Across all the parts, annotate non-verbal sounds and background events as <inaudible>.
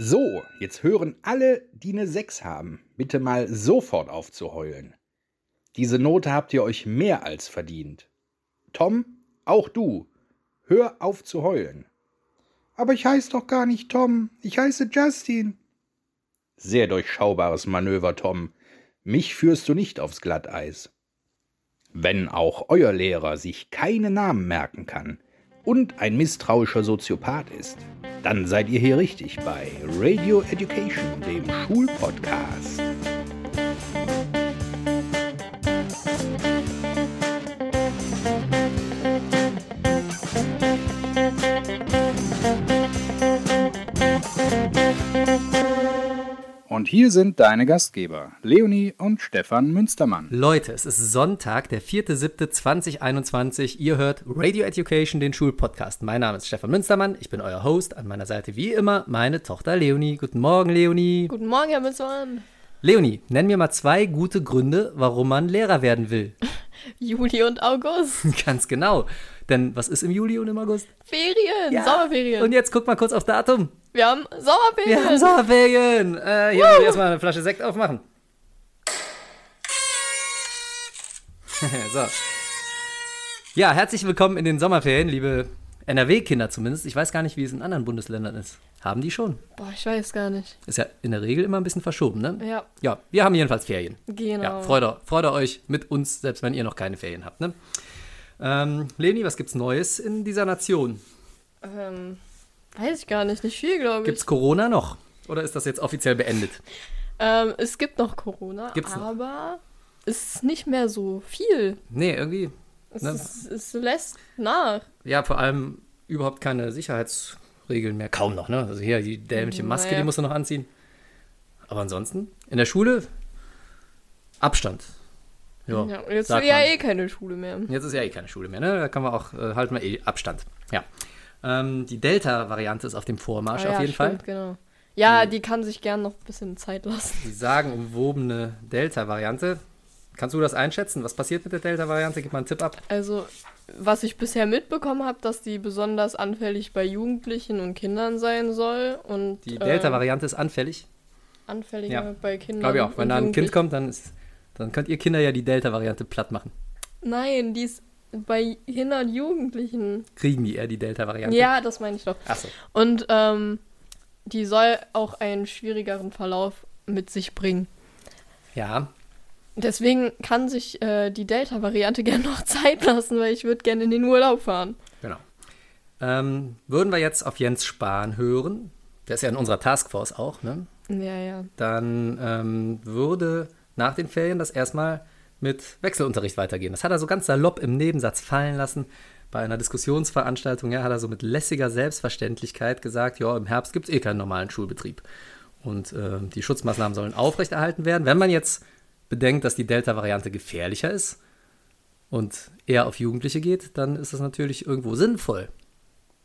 So, jetzt hören alle, die eine 6 haben, bitte mal sofort auf zu heulen. Diese Note habt ihr euch mehr als verdient. Tom, auch du, hör auf zu heulen. Aber ich heiße doch gar nicht Tom, ich heiße Justin. Sehr durchschaubares Manöver, Tom. Mich führst du nicht aufs Glatteis. Wenn auch euer Lehrer sich keine Namen merken kann und ein misstrauischer Soziopath ist, dann seid ihr hier richtig bei Radio Education, dem Schulpodcast. Und hier sind deine Gastgeber, Leonie und Stefan Münstermann. Leute, es ist Sonntag, der 4.7.2021. Ihr hört Radio Education, den Schulpodcast. Mein Name ist Stefan Münstermann, ich bin euer Host. An meiner Seite wie immer meine Tochter Leonie. Guten Morgen, Leonie. Guten Morgen, Herr Münstermann. Leonie, nenn mir mal zwei gute Gründe, warum man Lehrer werden will. <laughs> Juli und August. <laughs> Ganz genau. Denn was ist im Juli und im August? Ferien, Sommerferien. Und jetzt guck mal kurz auf Datum. wir haben Sommerferien. Wir haben Sommerferien. Äh, hier muss ich erstmal eine Flasche Sekt aufmachen. <laughs> so. Ja, herzlich willkommen in den Sommerferien, liebe NRW-Kinder zumindest. Ich weiß gar nicht, wie es in anderen Bundesländern ist. Haben die schon? Boah, ich weiß gar nicht. Ist ja in der Regel immer ein bisschen verschoben, ne? Ja, Ja, wir haben jedenfalls Ferien. genau. Ja, freut, freut euch mit uns, selbst wenn ihr noch keine Ferien habt, ne? Ähm, Leni, was gibt's Neues in dieser Nation? ähm, weiß ich gar nicht. Nicht viel, glaube ich. Gibt's Corona noch? Oder ist das jetzt offiziell beendet? Ähm, es gibt noch Corona, Gibt's noch? aber es ist nicht mehr so viel. Nee, irgendwie. Es, Ne? ist, es lässt nach. Ja, vor allem überhaupt keine Sicherheitsregeln mehr. Kaum noch, ne? Also hier, die dämliche Maske, Naja. die musst du noch anziehen. Aber ansonsten, in der Schule, Abstand. Ja, Ja, jetzt ist ja eh keine Schule mehr. Jetzt ist ja eh keine Schule mehr, ne? Da kann man auch, äh, halten wir eh Abstand. Ja. Ähm, die Delta-Variante ist auf dem Vormarsch Ah auf ja, jeden stimmt, Fall. Genau. Ja, die kann sich gern noch ein bisschen Zeit lassen. Die sagenumwobene Delta-Variante. Kannst du das einschätzen? Was passiert mit der Delta-Variante? Gib mal einen Tipp ab. Also, was ich bisher mitbekommen habe, dass die besonders anfällig bei Jugendlichen und Kindern sein soll und Die äh, Delta-Variante ist anfällig. anfälliger Ja. bei Kindern. Glaube ich auch. Wenn da ein Kind kommt, dann, ist, dann könnt ihr Kinder ja die Delta-Variante platt machen. Nein, die ist bei Kindern und Jugendlichen. Kriegen die eher die Delta-Variante? Ja, das meine ich doch. Achso. Und ähm, die soll auch einen schwierigeren Verlauf mit sich bringen. Ja. Deswegen kann sich äh, die Delta-Variante <laughs> gerne noch Zeit lassen, weil ich würde gerne in den Urlaub fahren. Genau. Ähm, würden wir jetzt auf Jens Spahn hören, der ist ja in unserer Taskforce auch, ne? Ja, ja. dann ähm, würde nach den Ferien das erstmal mit Wechselunterricht weitergehen. Das hat er so ganz salopp im Nebensatz fallen lassen. Bei einer Diskussionsveranstaltung ja, hat er so mit lässiger Selbstverständlichkeit gesagt, ja, im Herbst gibt es eh keinen normalen Schulbetrieb. Und ähm, die Schutzmaßnahmen sollen aufrechterhalten werden. Wenn man jetzt bedenkt, dass die Delta-Variante gefährlicher ist und eher auf Jugendliche geht, dann ist das natürlich irgendwo sinnvoll.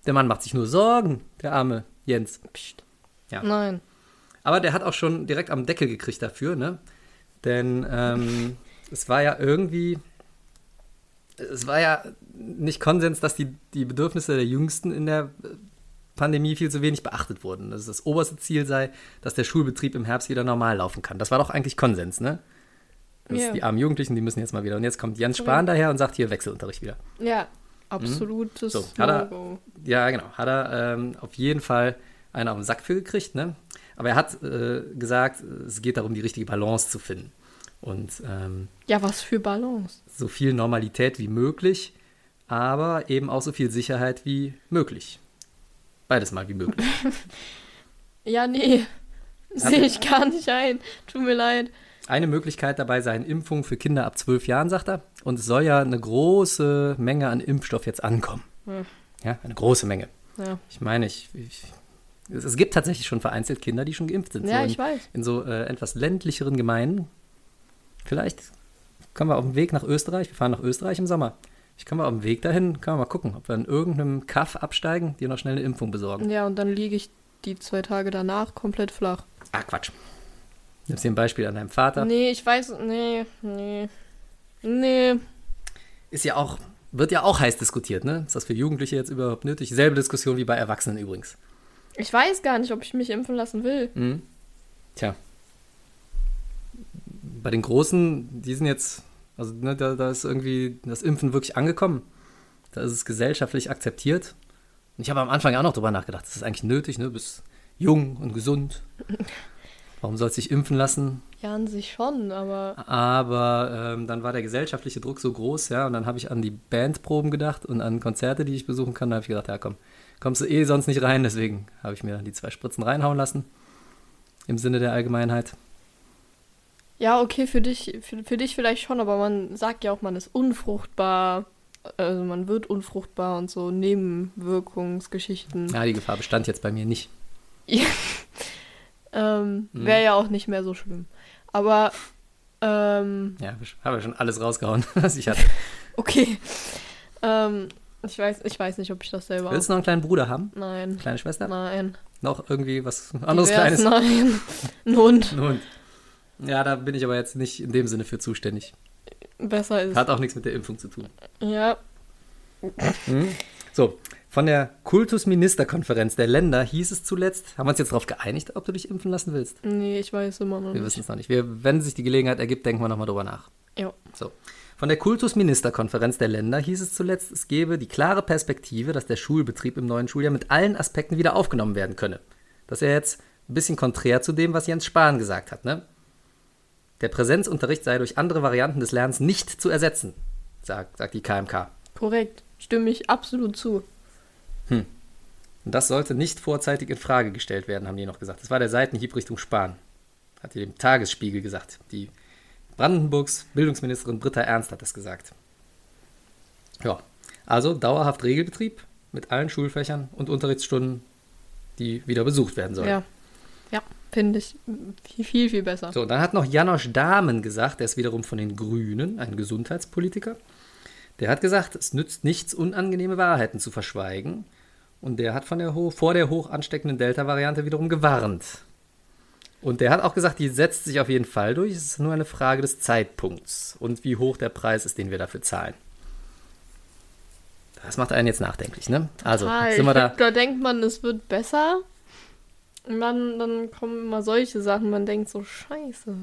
Der Mann macht sich nur Sorgen, der arme Jens. Psst. Ja. Nein. Aber der hat auch schon direkt am Deckel gekriegt dafür, ne? Denn ähm, es war ja irgendwie, es war ja nicht Konsens, dass die, die Bedürfnisse der Jüngsten in der äh, Pandemie viel zu wenig beachtet wurden. Dass das oberste Ziel sei, dass der Schulbetrieb im Herbst wieder normal laufen kann. Das war doch eigentlich Konsens, ne? Dass Ja. die armen Jugendlichen, die müssen jetzt mal wieder. Und jetzt kommt Jens Spahn daher und sagt hier Wechselunterricht wieder. Ja, absolutes Mhm. So, hat er-. Ja, genau. Hat er ähm, auf jeden Fall einen auf den Sack für gekriegt. Ne? Aber er hat äh, gesagt, es geht darum, die richtige Balance zu finden. Und ähm, Ja, was für Balance. so viel Normalität wie möglich, aber eben auch so viel Sicherheit wie möglich. Beides mal wie möglich. <laughs> Ja, nee. Sehe ich gar nicht ein. Tut mir leid. Eine Möglichkeit dabei seien Impfungen für Kinder ab zwölf Jahren, sagt er. Und es soll ja eine große Menge an Impfstoff jetzt ankommen. Hm. Ja, eine große Menge. Ja, Ich meine, ich, ich, es, es gibt tatsächlich schon vereinzelt Kinder, die schon geimpft sind. ja so in, ich weiß. in so äh, etwas ländlicheren Gemeinden. Vielleicht kommen wir auf dem Weg nach Österreich. Wir fahren nach Österreich im Sommer. Ich kann mal auf dem Weg dahin, kann man mal gucken, ob wir in irgendeinem Kaff absteigen, dir noch schnell eine Impfung besorgen. Ja, und dann liege ich die zwei Tage danach komplett flach. Ah, Quatsch. Nimmst dir ein Beispiel an deinem Vater. Nee, ich weiß. Nee, nee. Nee. Ist ja auch, wird ja auch heiß diskutiert, ne? Ist das für Jugendliche jetzt überhaupt nötig? Selbe Diskussion wie bei Erwachsenen übrigens. Ich weiß gar nicht, ob ich mich impfen lassen will. Mhm. Tja. Bei den Großen, die sind jetzt, also ne, da, da ist irgendwie das Impfen wirklich angekommen. Da ist es gesellschaftlich akzeptiert. Und ich habe am Anfang auch noch drüber nachgedacht, das ist eigentlich nötig, ne? Du bist jung und gesund. <laughs> Warum sollst du dich impfen lassen? Ja, an sich schon, aber Aber ähm, dann war der gesellschaftliche Druck so groß, ja, und dann habe ich an die Bandproben gedacht und an Konzerte, die ich besuchen kann. Da habe ich gedacht, ja komm, kommst du eh sonst nicht rein, deswegen habe ich mir dann die zwei Spritzen reinhauen lassen. Im Sinne der Allgemeinheit. ja, okay, für dich, für, für dich vielleicht schon, aber man sagt ja auch, man ist unfruchtbar. Also man wird unfruchtbar und so Nebenwirkungsgeschichten. Ja, die Gefahr bestand jetzt bei mir nicht. <laughs> Ähm, Mhm. Wäre ja auch nicht mehr so schlimm. Aber, ähm, Ja, habe ja schon alles rausgehauen, <laughs> was ich hatte. <laughs> okay. Ähm, ich weiß, ich weiß nicht, ob ich das selber. Willst du noch einen kleinen Bruder haben? Nein. Kleine Schwester? Nein. Noch irgendwie was anderes Kleines? Nein. Ein Hund. Ein Hund. Ja, da bin ich aber jetzt nicht in dem Sinne für zuständig. Besser ist. Hat auch nichts mit der Impfung zu tun. Ja. So, von der Kultusministerkonferenz der Länder hieß es zuletzt, haben wir uns jetzt darauf geeinigt, ob du dich impfen lassen willst? Nee, ich weiß immer noch Wir nicht. wissen es noch nicht. Wir, wenn sich die Gelegenheit ergibt, denken wir nochmal drüber nach. Ja. So. Von der Kultusministerkonferenz der Länder hieß es zuletzt, es gebe die klare Perspektive, dass der Schulbetrieb im neuen Schuljahr mit allen Aspekten wieder aufgenommen werden könne. Das ist ja jetzt ein bisschen konträr zu dem, was Jens Spahn gesagt hat, ne? Der Präsenzunterricht sei durch andere Varianten des Lernens nicht zu ersetzen, sagt, sagt die KMK. Korrekt. Stimme ich absolut zu. Und das sollte nicht vorzeitig in Frage gestellt werden, haben die noch gesagt. Das war der Seitenhieb Richtung Spahn. Hat die dem Tagesspiegel gesagt. Die Brandenburgs Bildungsministerin Britta Ernst hat das gesagt. Ja, also dauerhaft Regelbetrieb mit allen Schulfächern und Unterrichtsstunden, die wieder besucht werden sollen. Ja. Ja, finde ich viel, viel, viel besser. So, dann hat noch Janosch Dahmen gesagt, der ist wiederum von den Grünen, ein Gesundheitspolitiker. Der hat gesagt, es nützt nichts, unangenehme Wahrheiten zu verschweigen. Und der hat von der vor der hoch ansteckenden Delta-Variante wiederum gewarnt. Und der hat auch gesagt, die setzt sich auf jeden Fall durch. Es ist nur eine Frage des Zeitpunkts und wie hoch der Preis ist, den wir dafür zahlen. Das macht einen jetzt nachdenklich, ne? Also, Total. sind wir da. glaub, da denkt man, es wird besser. Und dann, dann kommen immer solche Sachen. Man denkt so, scheiße.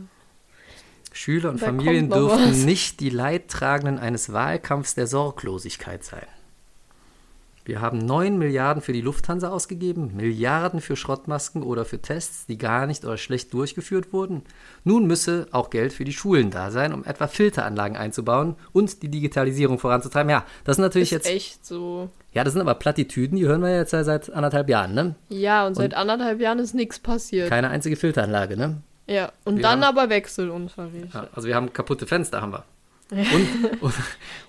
Schüler und Da Familien was. nicht die Leidtragenden eines Wahlkampfs der Sorglosigkeit sein. Wir haben 9 Milliarden für die Lufthansa ausgegeben, Milliarden für Schrottmasken oder für Tests, die gar nicht oder schlecht durchgeführt wurden. Nun müsse auch Geld für die Schulen da sein, um etwa Filteranlagen einzubauen und die Digitalisierung voranzutreiben. Ja, das sind natürlich Ist jetzt. echt so. Ja, das sind aber Plattitüden, die hören wir jetzt ja seit anderthalb Jahren, ne? Ja, und seit anderthalb Jahren ist nichts passiert. Keine einzige Filteranlage, ne? ja, und Wir dann haben- aber Wechselunterricht. Ja, also wir haben kaputte Fenster, haben wir. <laughs> Und, und,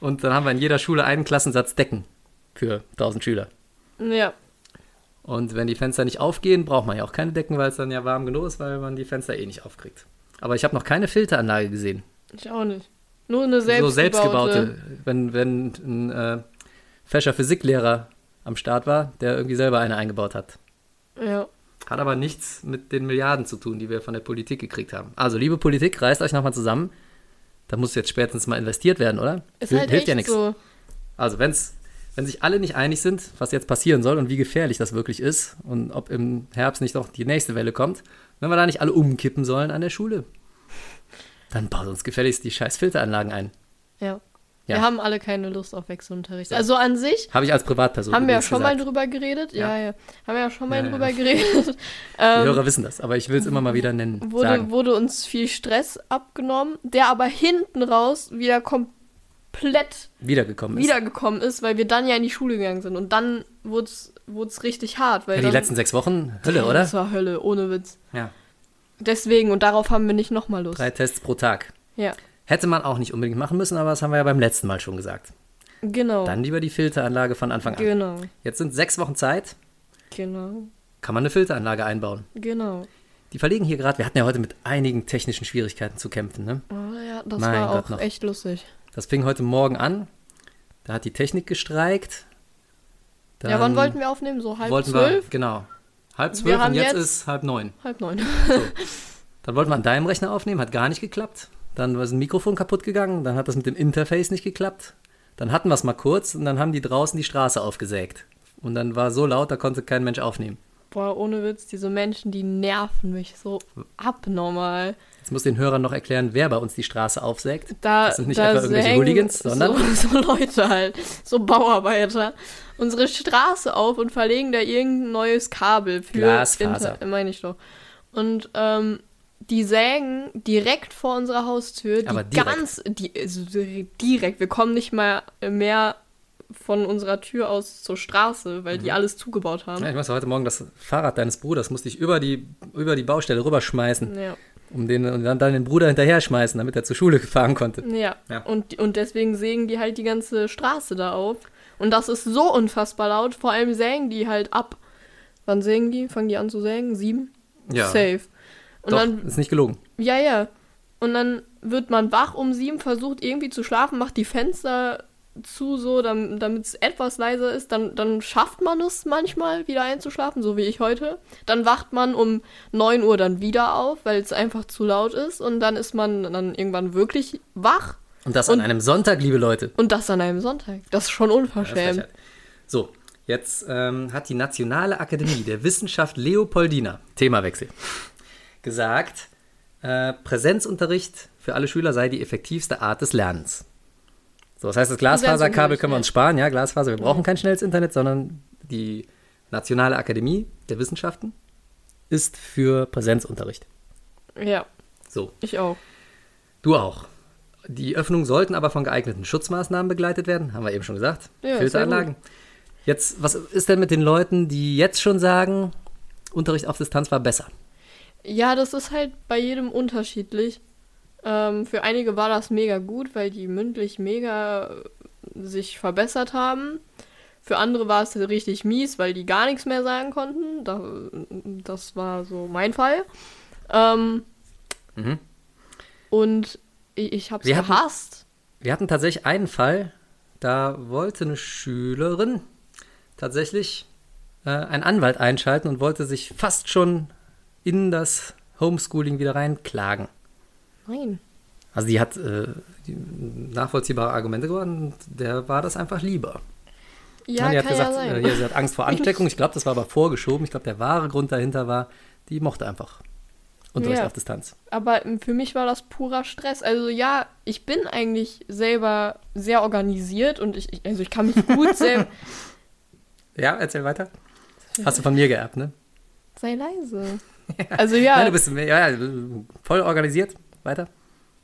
und dann haben wir in jeder Schule einen Klassensatz Decken für 1000 Schüler. Ja. Und wenn die Fenster nicht aufgehen, braucht man ja auch keine Decken, weil es dann ja warm genug ist, weil man die Fenster eh nicht aufkriegt. Aber ich habe noch keine Filteranlage gesehen. Ich auch nicht. Nur eine selbstgebaute. so selbstgebaute, wenn, wenn ein äh, fescher Physiklehrer am Start war, der irgendwie selber eine eingebaut hat. Ja. Hat aber nichts mit den Milliarden zu tun, die wir von der Politik gekriegt haben. Also, liebe Politik, reißt euch nochmal zusammen. Da muss jetzt spätestens mal investiert werden, oder? Ist Hil- halt hilft ja nichts. so. Also, wenn's, wenn sich alle nicht einig sind, was jetzt passieren soll und wie gefährlich das wirklich ist und ob im Herbst nicht noch die nächste Welle kommt, wenn wir da nicht alle umkippen sollen an der Schule, dann baut uns gefälligst die scheiß Filteranlagen ein. Ja. Ja. Wir haben alle keine Lust auf Wechselunterricht. Also an sich Habe ich als Privatperson haben wir ja schon mal gesagt. drüber geredet. Ja, Ja. ja. Haben wir ja schon mal Ja, drüber <laughs> geredet. Die ähm, Hörer wissen das, aber ich will es immer mal wieder nennen. wurde, wurde uns viel Stress abgenommen, der aber hinten raus wieder komplett Wiedergekommen ist. wiedergekommen ist, weil wir dann ja in die Schule gegangen sind. Und dann wurde es richtig hart. Weil ja, die dann, letzten sechs Wochen, Hölle, <laughs> oder? Das war Hölle, ohne Witz. Ja, Deswegen, und darauf haben wir nicht nochmal Lust. drei Tests pro Tag. Ja, Hätte man auch nicht unbedingt machen müssen, aber das haben wir ja beim letzten Mal schon gesagt. genau. Dann lieber die Filteranlage von Anfang an. Genau, Jetzt sind sechs Wochen Zeit, genau, kann man eine Filteranlage einbauen. genau. Die verlegen hier gerade, wir hatten ja heute mit einigen technischen Schwierigkeiten zu kämpfen. Ne? Oh, ja, das Mein war Gott, auch noch. echt lustig. Das fing heute Morgen an. Da hat die Technik gestreikt. ja, wann Dann wollten wir aufnehmen? So halb zwölf? Wir, genau. Halb zwölf und haben jetzt, jetzt- ist halb neun. Halb neun. Dann wollten wir an deinem Rechner aufnehmen, hat gar nicht geklappt. Dann ist ein Mikrofon kaputt gegangen, dann hat das mit dem Interface nicht geklappt. Dann hatten wir es mal kurz und dann haben die draußen die Straße aufgesägt. Und dann war so laut, da konnte kein Mensch aufnehmen. Boah, ohne Witz, diese Menschen, die nerven mich so abnormal. Jetzt muss den Hörern noch erklären, wer bei uns die Straße aufsägt. Da, Das sind nicht da etwa irgendwelche Hooligans, sondern so, <laughs> so Leute halt, so Bauarbeiter, unsere Straße auf und verlegen da irgendein neues Kabel für Glasfaser. Inter- meine ich doch. Und ähm, die sägen direkt vor unserer Haustür, die Aber direkt. ganz, die, also direkt, wir kommen nicht mal mehr von unserer Tür aus zur Straße, weil Mhm. die alles zugebaut haben. Ja, ich muss heute Morgen das Fahrrad deines Bruders musste ich über die, über die Baustelle rüberschmeißen, Ja. um den und dann, dann den Bruder hinterher schmeißen, damit er zur Schule fahren konnte. Ja. Ja. Und, und deswegen sägen die halt die ganze Straße da auf. Und das ist so unfassbar laut. Vor allem sägen die halt ab. Wann sägen die? Fangen die an zu sägen? Sieben? Ja. Safe. Und Doch, dann, ist nicht gelogen. ja, ja. Und dann wird man wach um sieben, versucht irgendwie zu schlafen, macht die Fenster zu, so, damit es etwas leiser ist. Dann, dann schafft man es manchmal, wieder einzuschlafen, so wie ich heute. Dann wacht man um 9 Uhr dann wieder auf, weil es einfach zu laut ist. Und dann ist man dann irgendwann wirklich wach. Und das an Und- einem Sonntag, liebe Leute. Und das an einem Sonntag. Das ist schon Ja, unverschämt. Frechheit. So, jetzt ähm, hat die Nationale Akademie der Wissenschaft Leopoldina, Themawechsel, gesagt, äh, Präsenzunterricht für alle Schüler sei die effektivste Art des Lernens. So, das heißt, das Glasfaserkabel können wir uns sparen, ja, Glasfaser, wir brauchen kein schnelles Internet, sondern die Nationale Akademie der Wissenschaften ist für Präsenzunterricht. Ja, So, ich auch. du auch. Die Öffnungen sollten aber von geeigneten Schutzmaßnahmen begleitet werden, haben wir eben schon gesagt. Ja, Filteranlagen. Jetzt, was ist denn mit den Leuten, die jetzt schon sagen, Unterricht auf Distanz war besser? Ja, das ist halt bei jedem unterschiedlich. Ähm, für einige war das mega gut, weil die mündlich mega sich verbessert haben. Für andere war es richtig mies, weil die gar nichts mehr sagen konnten. Da, das war so mein Fall. Ähm, Mhm. Und ich, ich Wir hatten- gehasst. Wir hatten tatsächlich einen Fall, da wollte eine Schülerin tatsächlich äh, einen Anwalt einschalten und wollte sich fast schon in das Homeschooling wieder reinklagen. Nein. Also die hat äh, die nachvollziehbare Argumente gewonnen und der war das einfach lieber. Ja, die kann hat gesagt, ja sein. äh, sie hat Angst vor <laughs> Ansteckung. Ich glaube, das war aber vorgeschoben. Ich glaube, der wahre Grund dahinter war, die mochte einfach Unterricht Ja. auf Distanz. Aber für mich war das purer Stress. Also ja, ich bin eigentlich selber sehr organisiert und ich, ich also ich kann mich <laughs> gut selber. Ja, erzähl weiter. Hast du von mir geerbt, ne? Sei leise. <laughs> Also ja, Nein, du bist ja, ja, voll organisiert. Weiter.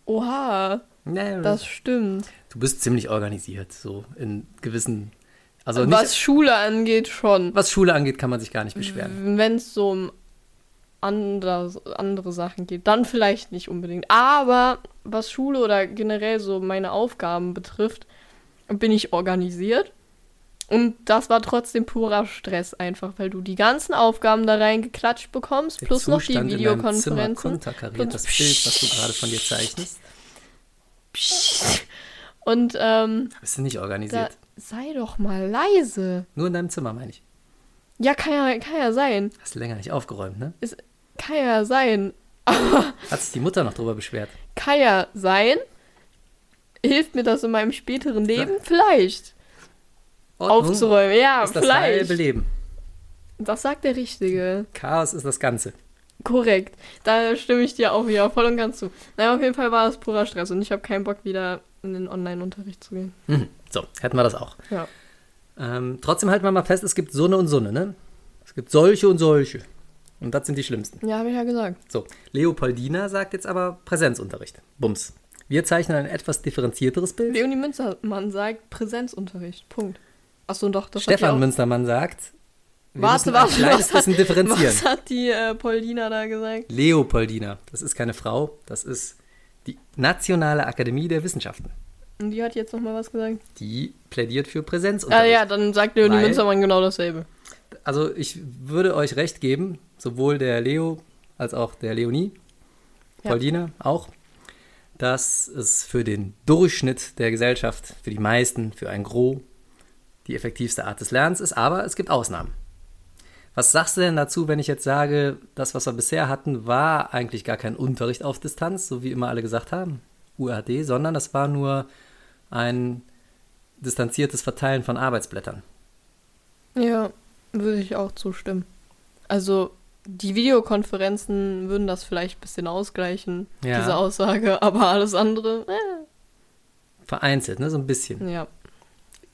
oha, Nee, das stimmt. du bist ziemlich organisiert, so in gewissen. Also nicht, Was was, Schule angeht, schon. Schule angeht, kann man sich gar nicht beschweren. Wenn es so um andere, andere Sachen geht, dann vielleicht nicht unbedingt. Aber was Schule oder generell so meine Aufgaben betrifft, bin ich organisiert. Und das war trotzdem purer Stress einfach, weil du die ganzen Aufgaben da reingeklatscht bekommst, Der plus noch die Zustand in Videokonferenzen. konterkariert das Bild, was du gerade von dir zeichnest. Und ähm, Bist du nicht organisiert? sei doch mal leise. Nur in deinem Zimmer, meine ich. Ja, kann ja, kann ja sein. Hast du länger nicht aufgeräumt, ne? Kann ja sein. Hat sich die Mutter noch drüber beschwert. Kann ja sein. Hilft mir das in meinem späteren Leben? Vielleicht. Ordnung Aufzuräumen. Ja, ist das halbe vielleicht. Leben. Das sagt der Richtige. Chaos ist das Ganze. Korrekt. Da stimme ich dir auch wieder voll und ganz zu. Naja, auf jeden Fall war es purer Stress und ich habe keinen Bock, wieder in den Online-Unterricht zu gehen. Mhm. So, hätten wir das auch. Ja. Ähm, trotzdem halten wir mal fest, es gibt Sonne und Sonne, ne? Es gibt solche und solche. Und das sind die schlimmsten. Ja, habe ich ja gesagt. So, Leopoldina sagt jetzt aber Präsenzunterricht. Bums. Wir zeichnen ein etwas differenzierteres Bild. Leonie Münzermann sagt Präsenzunterricht. Punkt. Achso, doch, das hat Stefan Münstermann sagt, Warte, warte, was differenzieren. Was hat die äh, Paulina da gesagt? Leopoldina, das ist keine Frau, das ist die Nationale Akademie der Wissenschaften. Und die hat jetzt nochmal was gesagt? Die plädiert für Ah Präsenzunterricht. ja, dann sagt Leonie Weil- Münzermann genau dasselbe. Also ich würde euch recht geben, sowohl der Leo als auch der Leonie, Ja. Paulina auch, dass es für den Durchschnitt der Gesellschaft, für die meisten, für ein Gros, die effektivste Art des Lernens ist, aber es gibt Ausnahmen. Was sagst du denn dazu, wenn ich jetzt sage, das, was wir bisher hatten, war eigentlich gar kein Unterricht auf Distanz, so wie immer alle gesagt haben, UAD, sondern das war nur ein distanziertes Verteilen von Arbeitsblättern. Ja, würde ich auch zustimmen. Also die Videokonferenzen würden das vielleicht ein bisschen ausgleichen, Ja. diese Aussage, aber alles andere, äh, Vereinzelt, ne? So ein bisschen ja.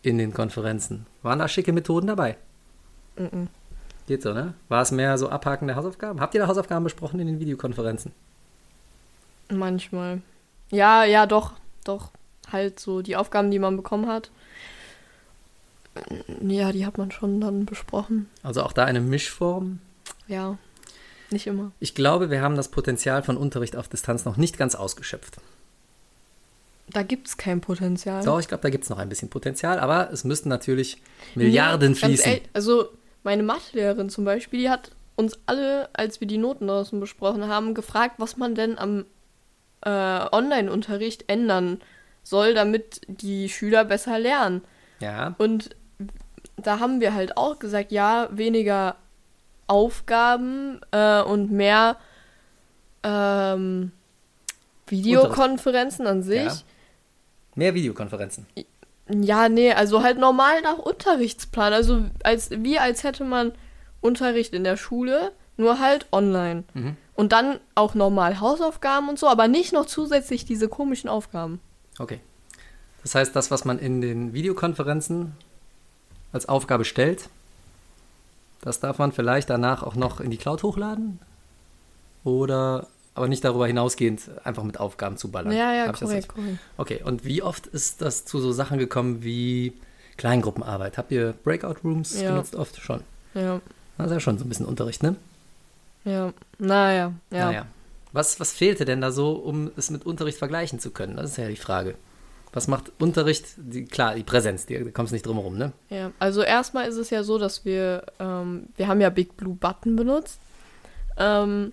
In den Konferenzen. Waren da schicke Methoden dabei? Mhm. Geht so, ne? War es mehr so Abhaken der Hausaufgaben? Habt ihr da Hausaufgaben besprochen in den Videokonferenzen? Manchmal. Ja, ja, doch, doch. Halt so die Aufgaben, die man bekommen hat. Ja, die hat man schon dann besprochen. Also auch da eine Mischform. Ja, nicht immer. Ich glaube, wir haben das Potenzial von Unterricht auf Distanz noch nicht ganz ausgeschöpft. Da gibt es kein Potenzial. Doch, ich glaube, da gibt es noch ein bisschen Potenzial, aber es müssten natürlich Milliarden Nee, fließen. ehrlich, also meine Mathelehrerin zum Beispiel, die hat uns alle, als wir die Noten draußen besprochen haben, gefragt, was man denn am äh, Online-Unterricht ändern soll, damit die Schüler besser lernen. Ja, Und da haben wir halt auch gesagt, ja, weniger Aufgaben äh, und mehr ähm, Videokonferenzen an sich. Ja. Mehr Videokonferenzen. Ja, nee, also halt normal nach Unterrichtsplan. Also als wie als hätte man Unterricht in der Schule, nur halt online. Mhm. Und dann auch normal Hausaufgaben und so, aber nicht noch zusätzlich diese komischen Aufgaben. Okay. Das heißt, das, was man in den Videokonferenzen als Aufgabe stellt, das darf man vielleicht danach auch noch in die Cloud hochladen? Oder aber nicht darüber hinausgehend einfach mit Aufgaben zu ballern? Ja, ja, Hab korrekt, korrekt. Okay, und wie oft ist das zu so Sachen gekommen wie Kleingruppenarbeit? Habt ihr Breakout Rooms Ja. genutzt oft? Schon. Ja, Das ist ja schon so ein bisschen Unterricht, ne? ja. Naja, ja. Naja. Was, was fehlte denn da so, um es mit Unterricht vergleichen zu können? Das ist ja die Frage. Was macht Unterricht? Die, klar, die Präsenz, die, da kommst du nicht drum herum, ne? Ja, also erstmal ist es ja so, dass wir, ähm, wir haben ja Big Blue Button benutzt. Ähm,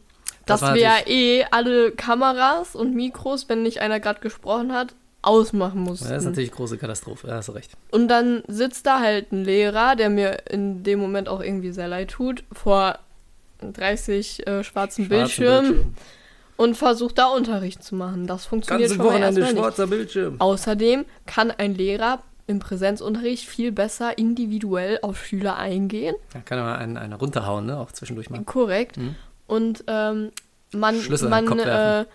Das dass wir ja eh alle Kameras und Mikros, wenn nicht einer gerade gesprochen hat, ausmachen mussten. Das ist natürlich eine große Katastrophe, da hast du recht. Und dann sitzt da halt ein Lehrer, der mir in dem Moment auch irgendwie sehr leid tut, vor 30 äh, schwarzen Schwarzen Bildschirmen Bildschirm. und versucht da Unterricht zu machen. Das funktioniert Ganze schon mal Wochenende erstmal nicht. schwarzer Bildschirm. Außerdem kann ein Lehrer im Präsenzunterricht viel besser individuell auf Schüler eingehen. Da kann er mal einen, einen runterhauen, ne? Auch zwischendurch mal. Korrekt. Mhm. Und ähm, man, Schlüssel man äh,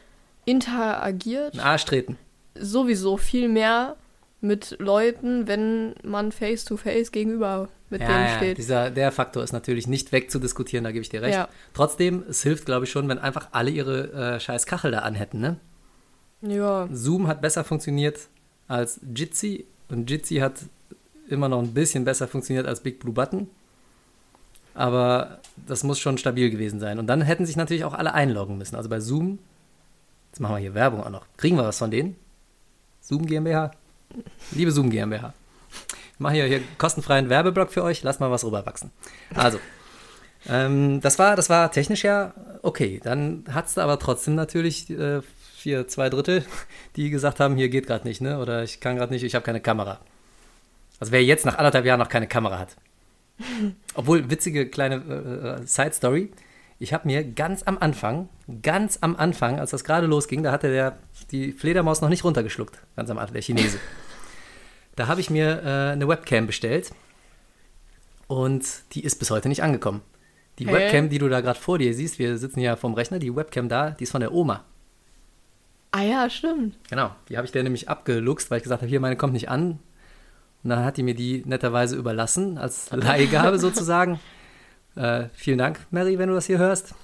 interagiert Einen Arsch treten. sowieso viel mehr mit Leuten, wenn man face-to-face gegenüber mit ja, denen ja, steht. Dieser, der Faktor ist natürlich nicht wegzudiskutieren, da gebe ich dir recht. Ja. Trotzdem, es hilft, glaube ich, schon, wenn einfach alle ihre äh, scheiß Kachel da anhätten, ne? Ja, Zoom hat besser funktioniert als Jitsi und Jitsi hat immer noch ein bisschen besser funktioniert als Big Blue Button. Aber das muss schon stabil gewesen sein. Und dann hätten sich natürlich auch alle einloggen müssen. Also bei Zoom, jetzt machen wir hier Werbung auch noch. Kriegen wir was von denen? Zoom GmbH? Liebe Zoom GmbH. Ich mache hier, hier kostenfreien Werbeblock für euch. Lasst mal was rüberwachsen. Also, ähm, das, war, das war technisch ja okay. Dann hat es aber trotzdem natürlich äh, vier, zwei Drittel, die gesagt haben, hier geht gerade nicht, ne? Oder ich kann gerade nicht, ich habe keine Kamera. Also wer jetzt nach anderthalb Jahren noch keine Kamera hat. Obwohl, witzige kleine äh, äh, Side-Story. Ich habe mir ganz am Anfang, ganz am Anfang, als das gerade losging, da hatte der die Fledermaus noch nicht runtergeschluckt, ganz am Anfang, der Chinese. Da habe ich mir äh, eine Webcam bestellt und die ist bis heute nicht angekommen. Die Hä? Webcam, die du da gerade vor dir siehst, wir sitzen ja vom Rechner, die Webcam da, die ist von der Oma. ah ja, stimmt. Genau, die habe ich der nämlich abgeluchst, weil ich gesagt habe, hier, meine kommt nicht an. Und dann hat die mir die netterweise überlassen, als <laughs> Leihgabe sozusagen. Äh, vielen Dank, Mary, wenn du das hier hörst.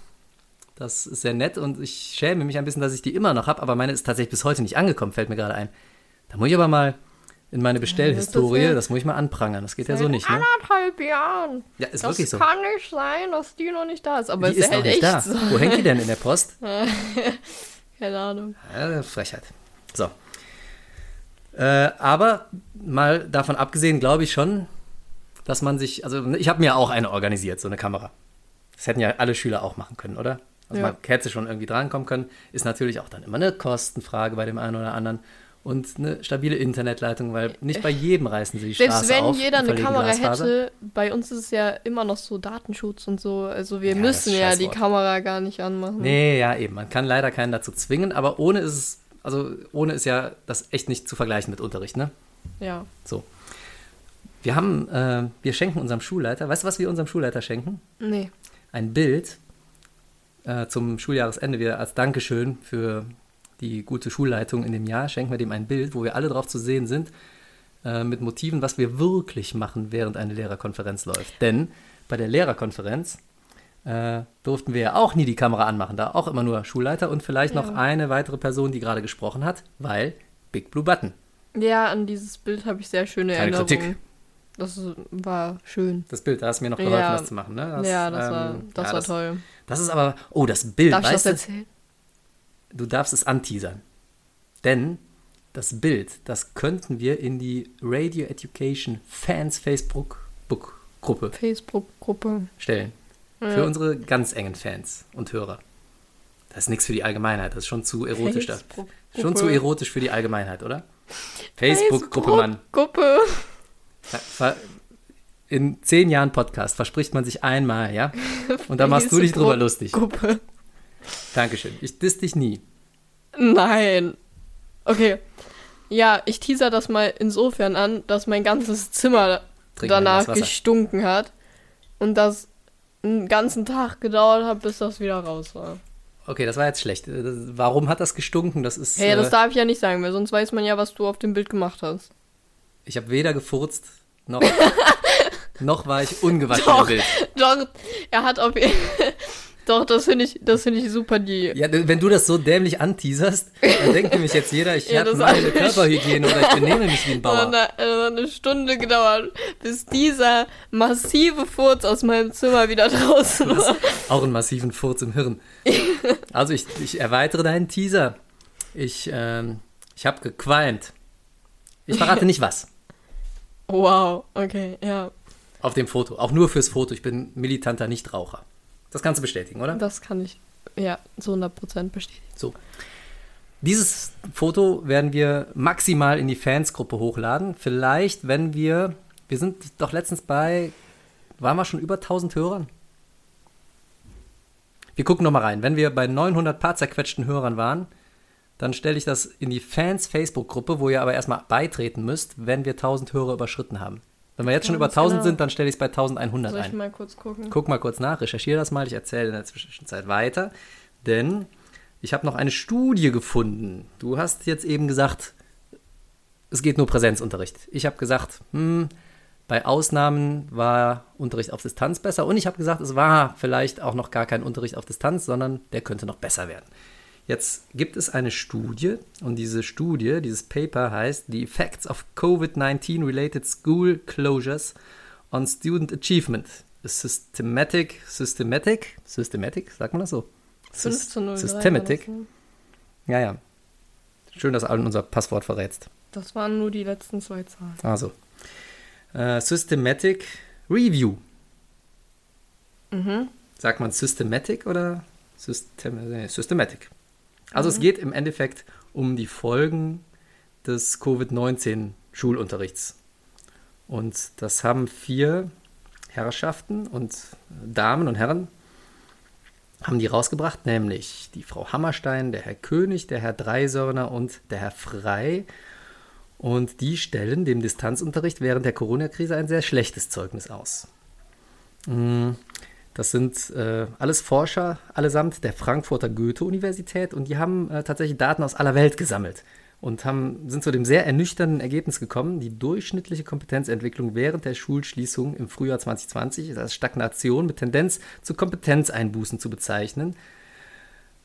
Das ist sehr nett und ich schäme mich ein bisschen, dass ich die immer noch habe, aber meine ist tatsächlich bis heute nicht angekommen, fällt mir gerade ein. Da muss ich aber mal in meine Bestellhistorie, ja- das muss ich mal anprangern. Das geht ja so nicht, ne? Anderthalb Jahren. Ja, ist das wirklich so. kann nicht sein, dass die noch nicht da ist. Aber Die ist noch hält nicht echt da. so. Wo hängt die denn in der Post? <laughs> Keine Ahnung. Ja, Frechheit. So. Äh, aber mal davon abgesehen, glaube ich schon, dass man sich, also ich habe mir auch eine organisiert, so eine Kamera. Das hätten ja alle Schüler auch machen können, oder? Also Ja. man hätte schon irgendwie drankommen können. Ist natürlich auch dann immer eine Kostenfrage bei dem einen oder anderen. Und eine stabile Internetleitung, weil nicht bei jedem reißen sie die Selbst Straße wenn auf. jeder eine Kamera Glasfaser. hätte, bei uns ist es ja immer noch so Datenschutz und so. Also wir Ja, müssen ja die. Kamera gar nicht anmachen. Nee, ja, eben. Man kann leider keinen dazu zwingen, aber ohne ist es, also ohne ist ja das echt nicht zu vergleichen mit Unterricht, ne? Ja. So. Wir haben, äh, wir schenken unserem Schulleiter, weißt du, was wir unserem Schulleiter schenken? Nee. ein Bild äh, zum Schuljahresende wieder als Dankeschön für die gute Schulleitung in dem Jahr. Schenken wir dem ein Bild, wo wir alle drauf zu sehen sind, äh, mit Motiven, was wir wirklich machen, während eine Lehrerkonferenz läuft. Denn bei der Lehrerkonferenz äh, durften wir ja auch nie die Kamera anmachen, da auch immer nur Schulleiter und vielleicht noch Ja. eine weitere Person, die gerade gesprochen hat, weil Big Blue Button. Ja, an dieses Bild habe ich sehr schöne Keine Erinnerungen. Kritik. Das war schön. Das Bild, da hast du mir noch geholfen, Ja. das zu machen, ne? ja, das war, ähm, das ja, war toll. Das ist aber, oh, das Bild, Darf ich weißt das du, erzählen? du darfst es anteasern. Denn das Bild, das könnten wir in die Radio Education Fans Facebook Book Gruppe Facebook-Gruppe. stellen. Für Ja. unsere ganz engen Fans und Hörer. Das ist nichts für die Allgemeinheit, das ist schon zu erotisch. da. Schon zu erotisch für die Allgemeinheit, oder? Facebook-Gruppe, Mann. Gruppe. In zehn Jahren Podcast verspricht man sich einmal, ja? <laughs> Und da machst du dich drüber lustig. Gruppe. Dankeschön. Ich diss dich nie. Nein. Okay. Ja, ich teaser das mal insofern an, dass mein ganzes Zimmer Trink mal ein danach gestunken hat und das einen ganzen Tag gedauert hat, bis das wieder raus war. Okay, das war jetzt schlecht. Äh, Warum hat das gestunken? Das ist. Hey, das äh, darf ich ja nicht sagen, weil sonst weiß man ja, was du auf dem Bild gemacht hast. ich habe weder gefurzt noch, <laughs> noch war ich ungewaschen Doch. im Bild. Doch, er hat auf <laughs> Doch, das finde ich, das finde ich super die. Ja, wenn du das so dämlich anteaserst, dann denkt nämlich jetzt jeder, ich <laughs> Ja, habe meine. Körperhygiene oder ich benehme mich wie ein Bauer. eine, hat eine Stunde gedauert, bis dieser massive Furz aus meinem Zimmer wieder <laughs> draußen war. Auch einen massiven Furz im Hirn. <laughs> Also ich, ich erweitere deinen Teaser. Ich, ähm, ich habe gequalmt. Ich verrate nicht was. Wow, okay, ja. Auf dem Foto. Auch nur fürs Foto. Ich bin militanter Nichtraucher. Das kannst du bestätigen, oder? Das kann ich, ja, zu 100% bestätigen. So. Dieses Foto werden wir maximal in die Fansgruppe hochladen. Vielleicht, wenn wir. Wir sind doch letztens bei. Waren wir schon über 1000 Hörern? Wir gucken nochmal rein. Wenn wir bei 900 paar zerquetschten Hörern waren, dann stelle ich das in die Fans-Facebook-Gruppe, wo ihr aber erstmal beitreten müsst, wenn wir 1000 Hörer überschritten haben. Wenn wir jetzt schon über Ganz 1000 genau. sind, dann stelle ich es bei 1100 Soll ich ein. mal kurz gucken? Guck mal kurz nach, recherchiere das mal, ich erzähle in der Zwischenzeit weiter, denn ich habe noch eine Studie gefunden. Du hast jetzt eben gesagt, es geht nur Präsenzunterricht. Ich habe gesagt, hm, bei Ausnahmen war Unterricht auf Distanz besser und ich habe gesagt, es war vielleicht auch noch gar kein Unterricht auf Distanz, sondern der könnte noch besser werden. Jetzt gibt es eine Studie und diese Studie, dieses Paper heißt The Effects of COVID-19 Related School Closures on Student Achievement. A systematic, systematic, systematic, sagt man das so? 5 zu 0. Systematic. Ja, ja. Schön, dass du allen unser Passwort verrätst. Das waren nur die letzten zwei Zahlen. Also. Äh, systematic Review. Mhm. Sagt man Systematic oder System Systematic? Also es geht im Endeffekt um die Folgen des Covid-19-Schulunterrichts. Und das haben vier Herrschaften und Damen und Herren haben die rausgebracht, nämlich die Frau Hammerstein, der Herr König, der Herr Dreisörner und der Herr Frei. Und die stellen dem Distanzunterricht während der Corona-Krise ein sehr schlechtes Zeugnis aus. Das sind äh, alles Forscher, allesamt der Frankfurter Goethe-Universität und die haben äh, tatsächlich Daten aus aller Welt gesammelt und haben, sind zu dem sehr ernüchternden Ergebnis gekommen, die durchschnittliche Kompetenzentwicklung während der Schulschließung im Frühjahr 2020 ist als Stagnation mit Tendenz zu Kompetenzeinbußen zu bezeichnen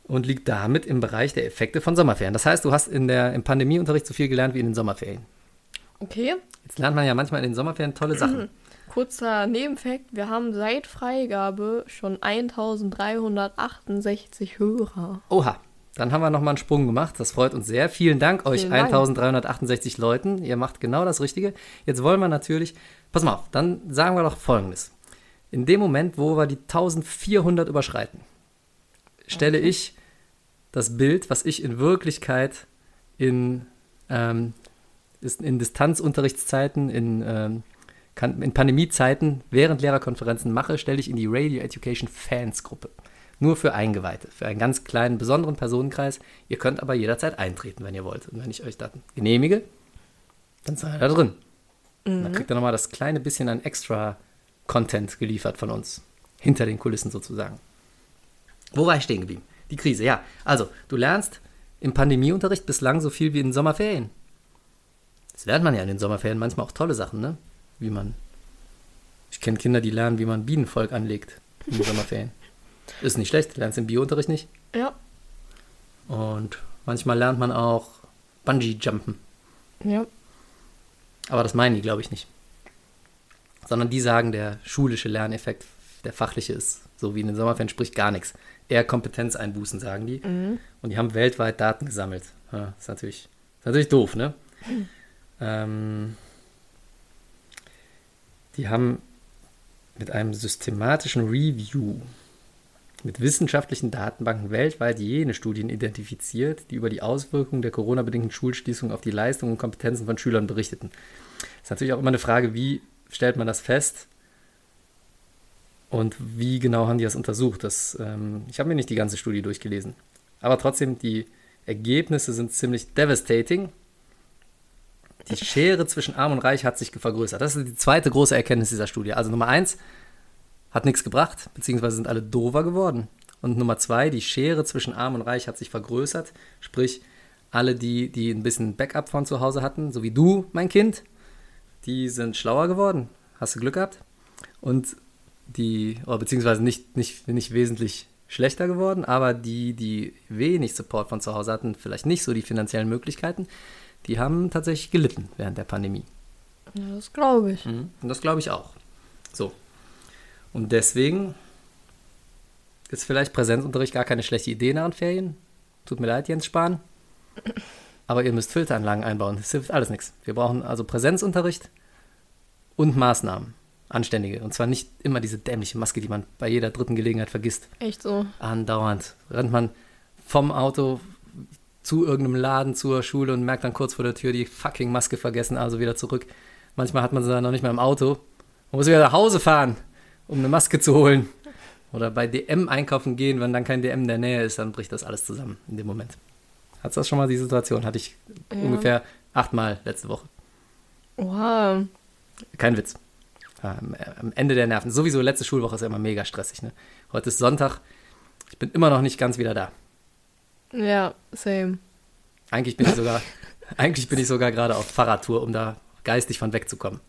und liegt damit im Bereich der Effekte von Sommerferien. Das heißt, du hast in der, im Pandemieunterricht so viel gelernt wie in den Sommerferien. Okay, Jetzt lernt man ja manchmal in den Sommerferien tolle Sachen. <clears throat> kurzer Nebenfakt. Wir haben seit Freigabe schon 1368 Hörer. Oha, dann haben wir nochmal einen Sprung gemacht. Das freut uns sehr. Vielen Dank euch Vielen Dank. 1368 Leuten. Ihr macht genau das Richtige. Jetzt wollen wir natürlich, pass mal auf, dann sagen wir doch Folgendes. In dem Moment, wo wir die 1400 überschreiten, stelle ich das Bild, was ich in Wirklichkeit in, ähm, in Distanzunterrichtszeiten, in, ähm, kann, in Pandemiezeiten während Lehrerkonferenzen mache, stelle ich in die Radio Education Fans Gruppe. Nur für Eingeweihte, für einen ganz kleinen, besonderen Personenkreis. Ihr könnt aber jederzeit eintreten, wenn ihr wollt. Und wenn ich euch dann genehmige, dann seid ihr da drin. Dann kriegt ihr nochmal das kleine bisschen an extra Content geliefert von uns. hinter den Kulissen sozusagen. Wo war ich stehen geblieben? Die Krise, ja. Also, du lernst im Pandemieunterricht bislang so viel wie in den Sommerferien. Das lernt man ja in den Sommerferien manchmal auch tolle Sachen, ne? Wie man. Ich kenne Kinder, die lernen, wie man Bienenvolk anlegt in den <laughs> Sommerferien. Ist nicht schlecht, lernst im Biounterricht nicht. Ja. Und manchmal lernt man auch Bungee-Jumpen. Ja. Aber das meinen die, glaube ich, nicht. Sondern die sagen, der schulische Lerneffekt, der fachliche ist, so wie in den Sommerferien, spricht gar nichts. Eher Kompetenzeinbußen, sagen die. Und die haben weltweit Daten gesammelt. Ja, ist, natürlich, ist natürlich doof, ne? <laughs> Ähm, die haben mit einem systematischen Review mit wissenschaftlichen Datenbanken weltweit jene Studien identifiziert, die über die Auswirkungen der Corona-bedingten Schulschließung auf die Leistungen und Kompetenzen von Schülern berichteten. ist natürlich auch immer eine Frage, wie stellt man das fest und wie genau haben die das untersucht. Das, ähm, ich habe mir nicht die ganze Studie durchgelesen, aber trotzdem, die Ergebnisse sind ziemlich devastating. Die Schere zwischen Arm und Reich hat sich vergrößert. Das ist die zweite große Erkenntnis dieser Studie. Also Nummer eins, hat nichts gebracht, beziehungsweise sind alle dover geworden. Und Nummer zwei, die Schere zwischen Arm und Reich hat sich vergrößert. Sprich, alle, die, die ein bisschen Backup von zu Hause hatten, so wie du, mein Kind, die sind schlauer geworden. Hast du Glück gehabt? Und die, oder beziehungsweise nicht, nicht, nicht wesentlich schlechter geworden, aber die, die wenig Support von zu Hause hatten, vielleicht nicht so die finanziellen Möglichkeiten, die haben tatsächlich gelitten während der Pandemie. ja das glaube ich. Mhm. Und das glaube ich auch. So. Und deswegen ist vielleicht Präsenzunterricht gar keine schlechte Idee nach den Ferien. Tut mir leid, Jens Spahn. Aber ihr müsst Filteranlagen einbauen. Das hilft alles nichts. Wir brauchen also Präsenzunterricht und Maßnahmen. Anständige. Und zwar nicht immer diese dämliche Maske, die man bei jeder dritten Gelegenheit vergisst. Echt so. Andauernd rennt man vom Auto zu irgendeinem Laden zur Schule und merkt dann kurz vor der Tür die fucking Maske vergessen, also wieder zurück. Manchmal hat man sie dann noch nicht mehr im Auto. Man muss wieder nach Hause fahren, um eine Maske zu holen. Oder bei DM einkaufen gehen, wenn dann kein DM in der Nähe ist, dann bricht das alles zusammen in dem Moment. Hattest du das schon mal die Situation? Hatte ich Ja. ungefähr achtmal letzte Woche. Wow. Kein Witz. Am, am Ende der Nerven. Sowieso letzte Schulwoche ist ja immer mega stressig. Ne? Heute ist Sonntag. Ich bin immer noch nicht ganz wieder da. Ja, same. Eigentlich bin ich sogar, <laughs> eigentlich bin ich sogar gerade auf Fahrradtour, um da geistig von wegzukommen.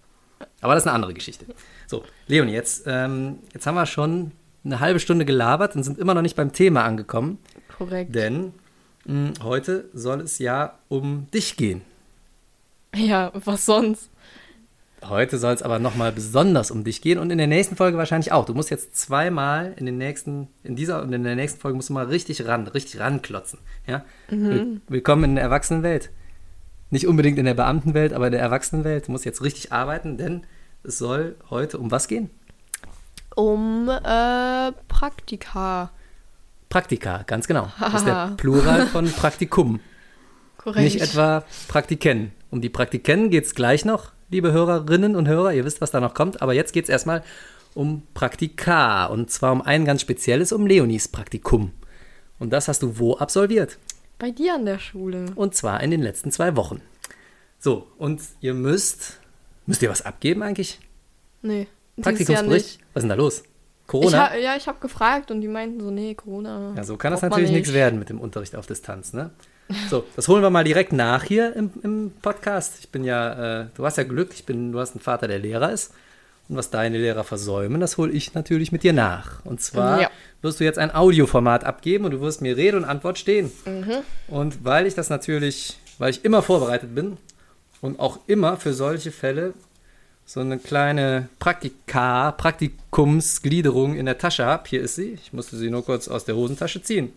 Aber das ist eine andere Geschichte. So, Leonie, jetzt, ähm, jetzt haben wir schon eine halbe Stunde gelabert und sind immer noch nicht beim Thema angekommen, Korrekt. denn mh, heute soll es ja um dich gehen. Ja, was sonst? Heute soll es aber nochmal besonders um dich gehen und in der nächsten Folge wahrscheinlich auch. Du musst jetzt zweimal in den nächsten, in dieser und in der nächsten Folge musst du mal richtig ran, richtig ranklotzen. Ja? Will- Willkommen in der Erwachsenenwelt. Nicht unbedingt in der Beamtenwelt, aber in der Erwachsenenwelt. Du musst jetzt richtig arbeiten, denn es soll heute um was gehen? Um äh, Praktika. Praktika, ganz genau. <laughs> Das ist der Plural von Praktikum. Korrekt. Nicht etwa Praktiken. Um die Praktiken geht es gleich noch, liebe Hörerinnen und Hörer. Ihr wisst, was da noch kommt. Aber jetzt geht es erstmal um Praktika. Und zwar um ein ganz spezielles, um Leonis Praktikum. Und das hast du wo absolviert? Bei dir an der Schule. Und zwar in den letzten zwei Wochen. So, und ihr müsst. Müsst ihr was abgeben eigentlich? Nee. Praktikumsbericht? nicht. Was ist denn da los? Ich Corona? ha, ja, ich habe gefragt und die meinten so, nee, Corona. Ja, so kann das natürlich nichts nicht. werden mit dem Unterricht auf Distanz, ne? So, das holen wir mal direkt nach hier im, im Podcast. Ich bin ja, äh, du hast ja Glück, ich bin, du hast einen Vater, der Lehrer ist. Und was deine Lehrer versäumen, das hole ich natürlich mit dir nach. Und zwar Ja. wirst du jetzt ein Audioformat abgeben und du wirst mir Rede und Antwort stehen. Mhm. Und weil ich das natürlich, weil ich immer vorbereitet bin und auch immer für solche Fälle so eine kleine Praktika, Praktikumsgliederung in der Tasche habe. Hier ist sie. Ich musste sie nur kurz aus der Hosentasche ziehen.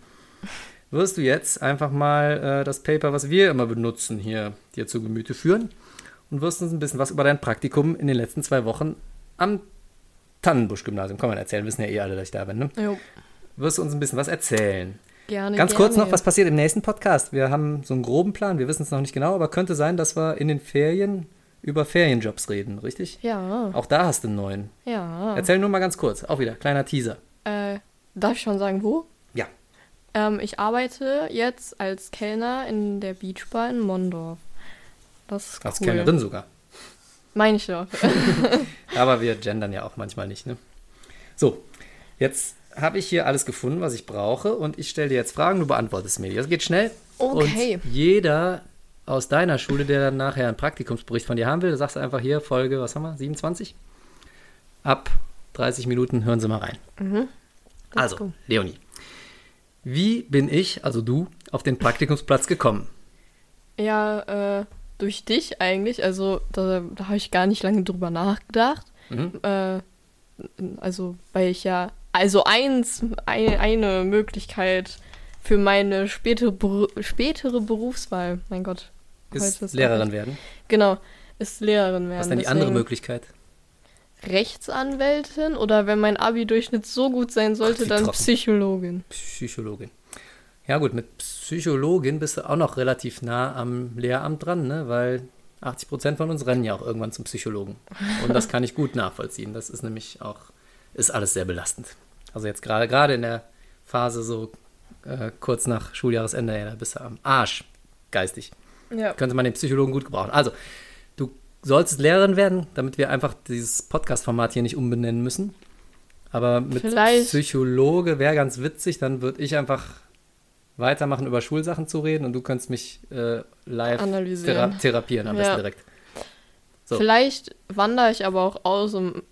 Wirst du jetzt einfach mal äh, das Paper, was wir immer benutzen, hier dir zu Gemüte führen und wirst uns ein bisschen was über dein Praktikum in den letzten zwei Wochen am Tannenbusch-Gymnasium, kann man erzählen, wissen ja eh alle, dass ich da bin, ne? Jo, Wirst du uns ein bisschen was erzählen. gerne. Ganz gerne. kurz noch, was passiert im nächsten Podcast? Wir haben so einen groben Plan, wir wissen es noch nicht genau, aber könnte sein, dass wir in den Ferien über Ferienjobs reden, richtig? Ja, Auch da hast du einen neuen. ja. Erzähl nur mal ganz kurz, auch wieder, kleiner Teaser. Äh, darf ich schon sagen, wo? Ähm, ich arbeite jetzt als Kellner in der Beachbar in Mondorf. Das ist Als cool. Kellnerin sogar. Meine ich doch. <laughs> <laughs> Aber wir gendern ja auch manchmal nicht, ne? So, Jetzt habe ich hier alles gefunden, was ich brauche und ich stelle dir jetzt Fragen, du beantwortest mir. die. Das geht schnell. Okay. Und jeder aus deiner Schule, der dann nachher einen Praktikumsbericht von dir haben will, sagst du einfach hier Folge, was haben wir, 27? Ab 30 Minuten hören Sie mal rein. Also, go. Leonie, wie bin ich, also du, auf den Praktikumsplatz gekommen? Ja, äh, durch dich eigentlich. Also da, da habe ich gar nicht lange drüber nachgedacht. Mhm. Äh, also, weil ich ja, also eins, ein, eine Möglichkeit für meine spätere, spätere Berufswahl, mein Gott. Ist ist Lehrerin werden. Genau, ist Lehrerin werden. Was ist denn die andere Deswegen Möglichkeit? Rechtsanwältin oder wenn mein Abi-Durchschnitt so gut sein sollte, wie dann trocken. Psychologin. Psychologin. Ja gut, mit Psychologin bist du auch noch relativ nah am Lehramt dran, ne? weil 80 Prozent von uns rennen ja auch irgendwann zum Psychologen. Und das kann ich gut nachvollziehen. Das ist nämlich auch, ist alles sehr belastend. Also jetzt gerade gerade in der Phase so äh, kurz nach Schuljahresende, ja, da bist du am Arsch geistig. Ja. Könnte man den Psychologen gut gebrauchen. Also, du solltest Lehrerin werden, damit wir einfach dieses Podcast-Format hier nicht umbenennen müssen. Aber mit Vielleicht. Psychologe wäre ganz witzig, dann würde ich einfach weitermachen, über Schulsachen zu reden und du könntest mich äh, live thera therapieren, am Ja. besten direkt. So. Vielleicht wandere ich aber auch aus und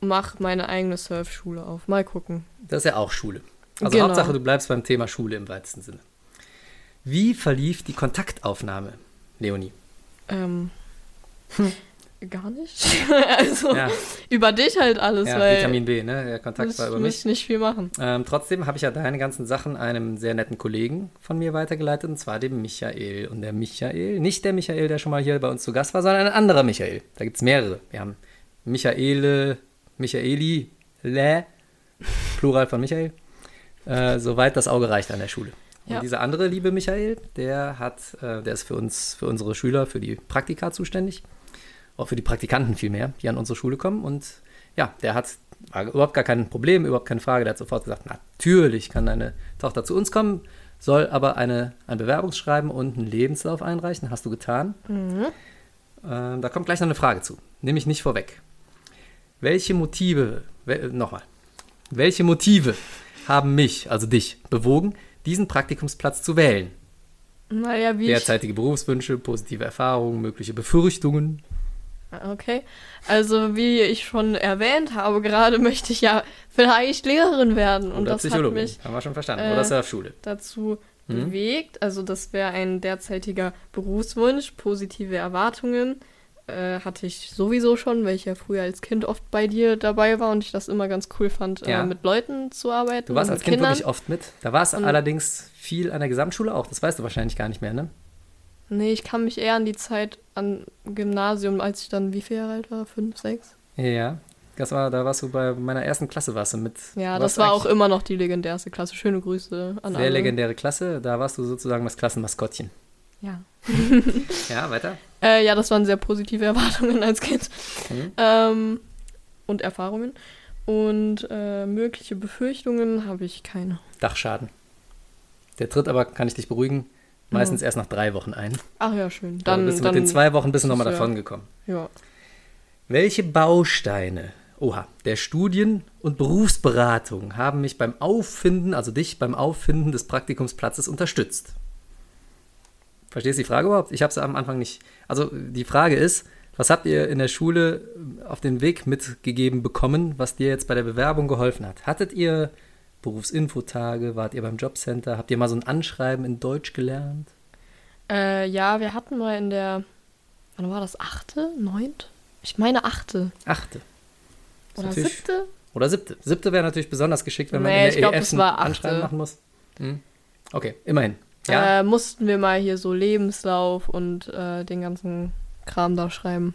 mache meine eigene Surfschule auf. Mal gucken. Das ist ja auch Schule. Also Genau. Hauptsache, du bleibst beim Thema Schule im weitesten Sinne. Wie verlief die Kontaktaufnahme, Leonie? Ähm, gar nicht. <laughs> also Ja, über dich halt alles, ja weil Vitamin B, ne? Der Kontakt muss, war über mich. ich nicht viel machen. Ähm, trotzdem habe ich ja deine ganzen Sachen einem sehr netten Kollegen von mir weitergeleitet, und zwar dem Michael. Und der Michael, nicht der Michael, der schon mal hier bei uns zu Gast war, sondern ein anderer Michael. Da gibt es mehrere. Wir haben Michaele, Michaeli, Le, Plural von Michael, äh, soweit das Auge reicht an der Schule. Und Ja. dieser andere liebe Michael, der hat, äh, der ist für uns, für unsere Schüler, für die Praktika zuständig. Auch für die Praktikanten vielmehr, die an unsere Schule kommen. Und ja, der hat überhaupt gar kein Problem, überhaupt keine Frage. Der hat sofort gesagt, natürlich kann deine Tochter zu uns kommen, soll aber eine, ein Bewerbungsschreiben und einen Lebenslauf einreichen. Hast du getan. Ähm, da kommt gleich noch eine Frage zu. Nehme ich nicht vorweg. Welche Motive, wel, nochmal, welche Motive haben mich, also dich, bewogen, diesen Praktikumsplatz zu wählen? Naja, wie Derzeitige Berufswünsche, positive Erfahrungen, mögliche Befürchtungen. Okay. Also, wie ich schon erwähnt habe, gerade <laughs> möchte ich ja vielleicht Lehrerin werden. Und Oder das hat Psychologe. mich Haben wir schon verstanden. äh, Oder Surfschule. dazu Mhm. bewegt. Also, das wäre ein derzeitiger Berufswunsch. Positive Erwartungen äh, hatte ich sowieso schon, weil ich ja früher als Kind oft bei dir dabei war und ich das immer ganz cool fand, Ja. äh, mit Leuten zu arbeiten. Du warst als Kind Kindern. wirklich oft mit. Da warst du Und- allerdings viel an der Gesamtschule auch. Das weißt du wahrscheinlich gar nicht mehr, ne? Nee, ich kann mich eher an die Zeit an Gymnasium, als ich dann wie viel Jahre alt war? Fünf, sechs? Ja. Das war, da warst du bei meiner ersten Klasse warst du mit. Ja, das war auch immer noch die legendärste Klasse. Schöne Grüße an Sehr alle. legendäre Klasse. Da warst du sozusagen das Klassenmaskottchen. Ja. <laughs> Ja, weiter. Äh, ja, das waren sehr positive Erwartungen als Kind. Mhm. Ähm, und Erfahrungen. Und äh, mögliche Befürchtungen habe ich keine. Dachschaden. Der tritt aber, kann ich dich beruhigen, meistens erst nach drei Wochen ein. Ach ja, schön. Dann, Dann, bist du mit den zwei Wochen bist du nochmal ja. davon gekommen. Ja. Welche Bausteine, oha, der Studien- und Berufsberatung haben mich beim Auffinden, also dich beim Auffinden des Praktikumsplatzes unterstützt? Verstehst du die Frage überhaupt? Ich habe sie am Anfang nicht. Also die Frage ist, was habt ihr in der Schule auf den Weg mitgegeben bekommen, was dir jetzt bei der Bewerbung geholfen hat? Hattet ihr Berufsinfotage? Wart ihr beim Jobcenter? Habt ihr mal so ein Anschreiben in Deutsch gelernt? Äh, ja, wir hatten mal in der, wann war das? Achte? Neunt? Ich meine achte. Achte. Oder siebte? Oder siebte. Siebte wäre natürlich besonders geschickt, wenn man Nee, in ich der glaub, EF das ein war achte. Anschreiben machen muss. Hm. Okay, immerhin. Ja, Äh, mussten wir mal hier so Lebenslauf und äh, den ganzen Kram da schreiben.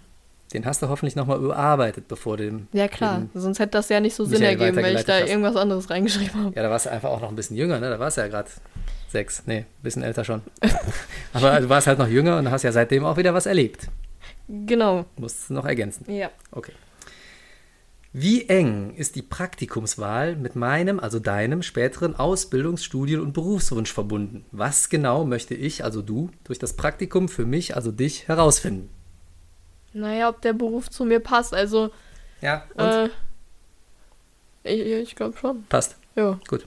den hast du hoffentlich nochmal überarbeitet, bevor dem. Ja, klar. Sonst hätte das ja nicht so Sinn Michael ergeben, weil ich da hast. irgendwas anderes reingeschrieben habe. Ja, da warst du einfach auch noch ein bisschen jünger, ne? Da warst du ja gerade sechs. Nee, ein bisschen älter schon. <laughs> Aber du warst halt noch jünger und hast ja seitdem auch wieder was erlebt. Genau. Musst du noch ergänzen. Ja. Okay. Wie eng ist die Praktikumswahl mit meinem, also deinem späteren Ausbildungs-, Studien- und Berufswunsch verbunden? Was genau möchte ich, also du, durch das Praktikum für mich, also dich, herausfinden? Naja, ob der Beruf zu mir passt. Also, Ja, und? äh, Ich, ich glaube schon. Passt. Ja. Gut.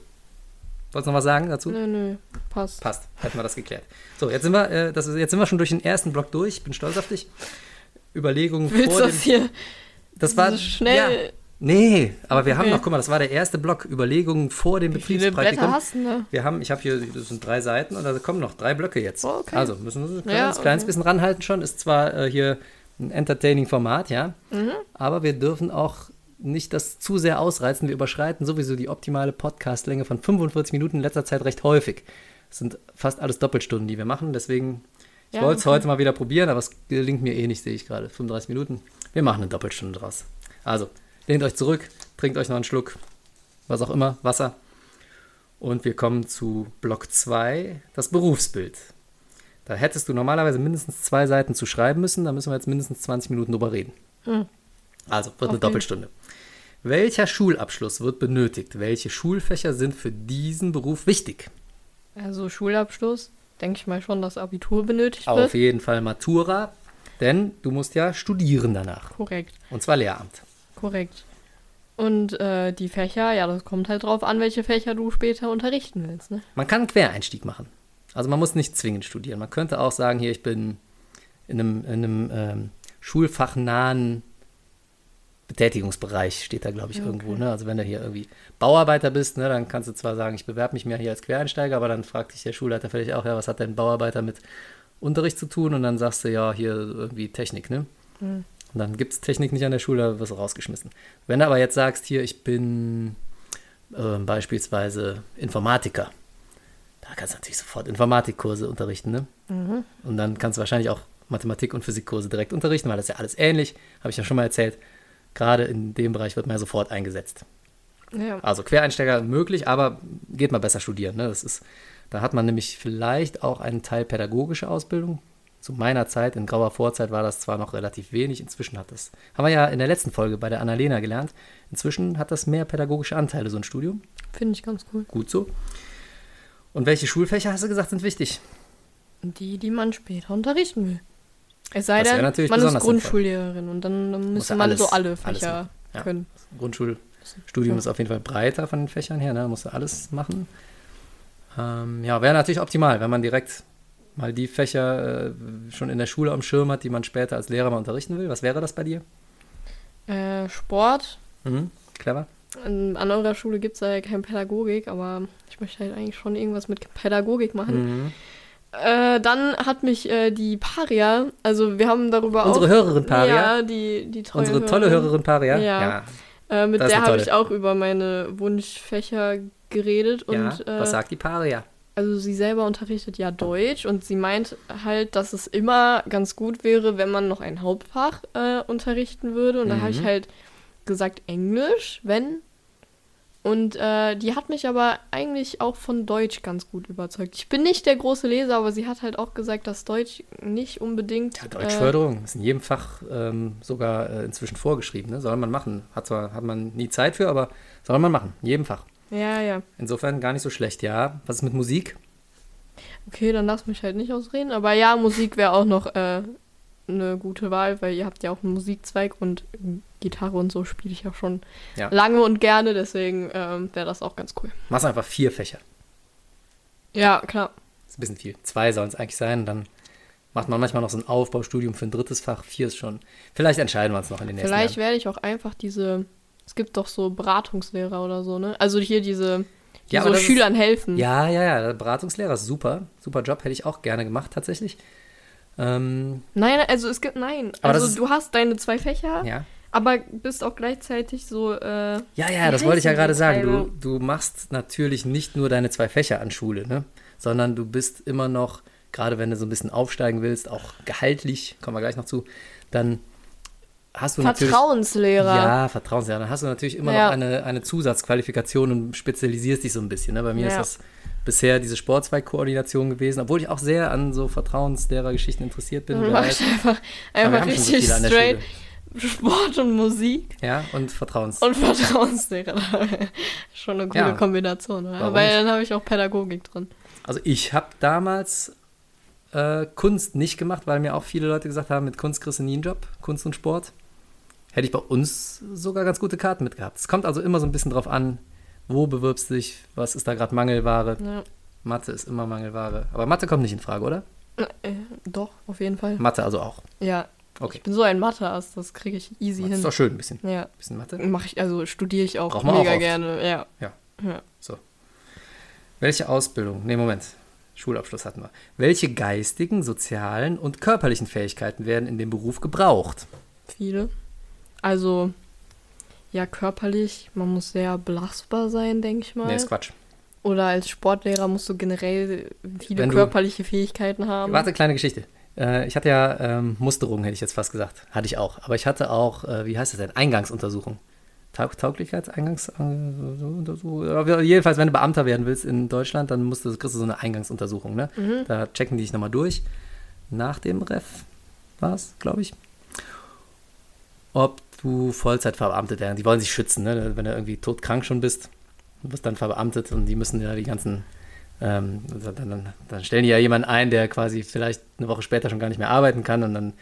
Wolltest du noch was sagen dazu? Nö, nö. Passt. Passt. Hätten wir das geklärt. So, jetzt sind wir, äh, das ist, jetzt sind wir schon durch den ersten Block durch. Ich bin stolz auf dich. Überlegungen Willst vor dem. hier Das war so schnell? Ja, nee, aber wir haben Okay. noch, guck mal, das war der erste Block. Überlegungen vor dem Wie Betriebspraktikum. Blätter hast du denn Wir haben, ich habe hier, das sind drei Seiten und da kommen noch drei Blöcke jetzt. Oh, okay. Also müssen wir ein kleines, Ja, kleines okay. bisschen ranhalten schon. Ist zwar äh, hier ein entertaining Format, ja, Mhm. aber wir dürfen auch nicht das zu sehr ausreizen. Wir überschreiten sowieso die optimale Podcastlänge von 45 Minuten in letzter Zeit recht häufig. Es sind fast alles Doppelstunden, die wir machen. Deswegen, ich Ja, wollte es heute mal wieder probieren, aber es gelingt mir eh nicht, sehe ich gerade. 35 Minuten. Wir machen eine Doppelstunde draus. Also, lehnt euch zurück, trinkt euch noch einen Schluck, was auch immer, Wasser. Und wir kommen zu Block 2, das Berufsbild. Da hättest du normalerweise mindestens zwei Seiten zu schreiben müssen, da müssen wir jetzt mindestens 20 Minuten drüber reden. Hm. Also, wird eine Okay. Doppelstunde. Welcher Schulabschluss wird benötigt? Welche Schulfächer sind für diesen Beruf wichtig? Also Schulabschluss, denke ich mal schon, dass Abitur benötigt Auf wird. jeden Fall Matura, denn du musst ja studieren danach. Korrekt, Und zwar Lehramt. korrekt. Und äh, die Fächer, ja, das kommt halt drauf an, welche Fächer du später unterrichten willst. Ne? Man kann einen Quereinstieg machen. Also man muss nicht zwingend studieren. Man könnte auch sagen, hier, ich bin in einem, in einem ähm, schulfachnahen Betätigungsbereich, steht da, glaube ich, irgendwo. Ne? Also wenn du hier irgendwie Bauarbeiter bist, ne, dann kannst du zwar sagen, ich bewerbe mich mehr hier als Quereinsteiger, aber dann fragt dich der Schulleiter vielleicht auch, ja, was hat denn Bauarbeiter mit Unterricht zu tun? Und dann sagst du, ja, hier irgendwie Technik, ne? Und dann gibt es Technik nicht an der Schule, da wirst du rausgeschmissen. Wenn du aber jetzt sagst, hier, ich bin ähm, beispielsweise Informatiker, da kannst du natürlich sofort Informatikkurse unterrichten, ne? Und dann kannst du wahrscheinlich auch Mathematik- und Physikkurse direkt unterrichten, weil das ist ja alles ähnlich, habe ich ja schon mal erzählt. Gerade in dem Bereich wird man ja sofort eingesetzt. Ja. Also Quereinsteiger möglich, aber geht mal besser studieren. Ne? Das ist, da hat man nämlich vielleicht auch einen Teil pädagogische Ausbildung. Zu meiner Zeit, in grauer Vorzeit, war das zwar noch relativ wenig, inzwischen hat das, haben wir ja in der letzten Folge bei der Annalena gelernt, inzwischen hat das mehr pädagogische Anteile, so ein Studium. Finde ich ganz cool. Gut so. Und welche Schulfächer, hast du gesagt, sind wichtig? Die, die man später unterrichten will. Es sei denn, man ist. Grundschullehrerin und dann, dann müsste man alles- so alle Fächer. Ja. können. Grundschulstudium Ja. ist auf jeden Fall breiter von den Fächern her, ne? musst du alles machen. Ähm, ja, wäre natürlich optimal, wenn man direkt mal die Fächer äh, schon in der Schule am Schirm hat, die man später als Lehrer mal unterrichten will. Was wäre das bei dir? Äh, Sport. Mhm. Clever. An, an eurer Schule gibt es ja keine Pädagogik, aber ich möchte halt eigentlich schon irgendwas mit Pädagogik machen. Mhm. Äh, dann hat mich äh, die Paria, also wir haben darüber Unsere auch. Hörerin Paria, Ja, die, die treue unsere tolle Hörerin Paria. Ja. Äh, mit der habe tolle. ich auch über meine Wunschfächer geredet ja. und äh, was sagt die Paria? also sie selber unterrichtet ja Deutsch und sie meint halt, dass es immer ganz gut wäre, wenn man noch ein Hauptfach äh, unterrichten würde. Und da habe ich Mhm. halt gesagt Englisch, wenn. Und äh, die hat mich aber eigentlich auch von Deutsch ganz gut überzeugt. Ich bin nicht der große Leser, aber sie hat halt auch gesagt, dass Deutsch nicht unbedingt. Ja, äh, Deutschförderung ist in jedem Fach ähm, sogar äh, inzwischen vorgeschrieben. Ne? Soll man machen. Hat zwar hat man nie Zeit für, aber soll man machen. In jedem Fach. Ja, ja. Insofern gar nicht so schlecht. Ja, was ist mit Musik? Okay, dann lass mich halt nicht ausreden. Aber ja, Musik wäre auch noch äh, eine gute Wahl, weil ihr habt ja auch einen Musikzweig und Gitarre und so spiele ich ja schon Ja. lange und gerne, deswegen ähm, wäre das auch ganz cool. Machst einfach vier Fächer. Ja, klar. ist ein bisschen viel. Zwei sollen es eigentlich sein. Dann macht man manchmal noch so ein Aufbaustudium für ein drittes Fach. Vier ist schon. Vielleicht entscheiden wir uns noch in den nächsten Vielleicht Jahren. werde ich auch einfach diese. Es gibt doch so Beratungslehrer oder so, ne? Also hier diese, die Ja, so das ist- Schülern helfen. Ja, ja, ja. Beratungslehrer ist super. Super Job. Hätte ich auch gerne gemacht, tatsächlich. Ähm, Nein, also es gibt, nein. Also ist- du hast deine zwei Fächer, ja. aber bist auch gleichzeitig so, äh, Ja, ja, das wollte ich ja gerade sagen. Du, du machst natürlich nicht nur deine zwei Fächer an Schule, ne? sondern du bist immer noch, gerade wenn du so ein bisschen aufsteigen willst, auch gehaltlich, kommen wir gleich noch zu, dann hast du. Vertrauenslehrer. Ja, Vertrauenslehrer. Dann hast du natürlich immer Ja. noch eine, eine Zusatzqualifikation und spezialisierst dich so ein bisschen. Ne? Bei mir Ja. ist das bisher diese Sportzweigkoordination gewesen, obwohl ich auch sehr an so Vertrauenslehrergeschichten interessiert bin. Du wer machst einfach, einfach so richtig der straight. Sport und Musik Ja, und Vertrauens. und Vertrauenslehrer. <laughs> Schon eine coole Ja. Kombination? Warum Weil dann habe ich auch Pädagogik drin. Also ich habe damals äh, Kunst nicht gemacht, weil mir auch viele Leute gesagt haben, mit Kunst kriegst du nie einen Job, Kunst und Sport. Hätte ich bei uns sogar ganz gute Karten mitgehabt. Es kommt also immer so ein bisschen drauf an, wo bewirbst du dich, was ist da gerade Mangelware. Ja. Mathe ist immer Mangelware. Aber Mathe kommt nicht in Frage, oder? Äh, doch, auf jeden Fall. Mathe also auch. Ja. Okay. Ich bin so ein Mathe-Ass, das kriege ich easy ist hin. doch schön, ein bisschen, Ja. bisschen Mathe. Mache ich, also studiere ich auch Braucht man mega auch oft. gerne. Ja. Ja. ja. So. Welche Ausbildung? Nee, Moment. Schulabschluss hatten wir. Welche geistigen, sozialen und körperlichen Fähigkeiten werden in dem Beruf gebraucht? Viele. Also, ja, körperlich, man muss sehr belastbar sein, denke ich mal. Nee, ist Quatsch. Oder als Sportlehrer musst du generell viele du- körperliche Fähigkeiten haben. Warte, kleine Geschichte. Äh, ich hatte ja ähm, Musterung, hätte ich jetzt fast gesagt. Hatte ich auch. Aber ich hatte auch, äh, wie heißt das denn? Eingangsuntersuchung. Taug Tauglichkeitseingangs... äh, Jedenfalls, wenn du Beamter werden willst in Deutschland, dann musst du, kriegst du so eine Eingangsuntersuchung. Ne? Da checken die dich nochmal durch. Nach dem Ref war es, glaube ich. Ob du Vollzeit verbeamtet werden. Die wollen sich schützen, ne? wenn du irgendwie todkrank schon bist. Du wirst dann verbeamtet und die müssen ja die ganzen ähm, dann, dann, dann stellen die ja jemanden ein, der quasi vielleicht eine Woche später schon gar nicht mehr arbeiten kann und dann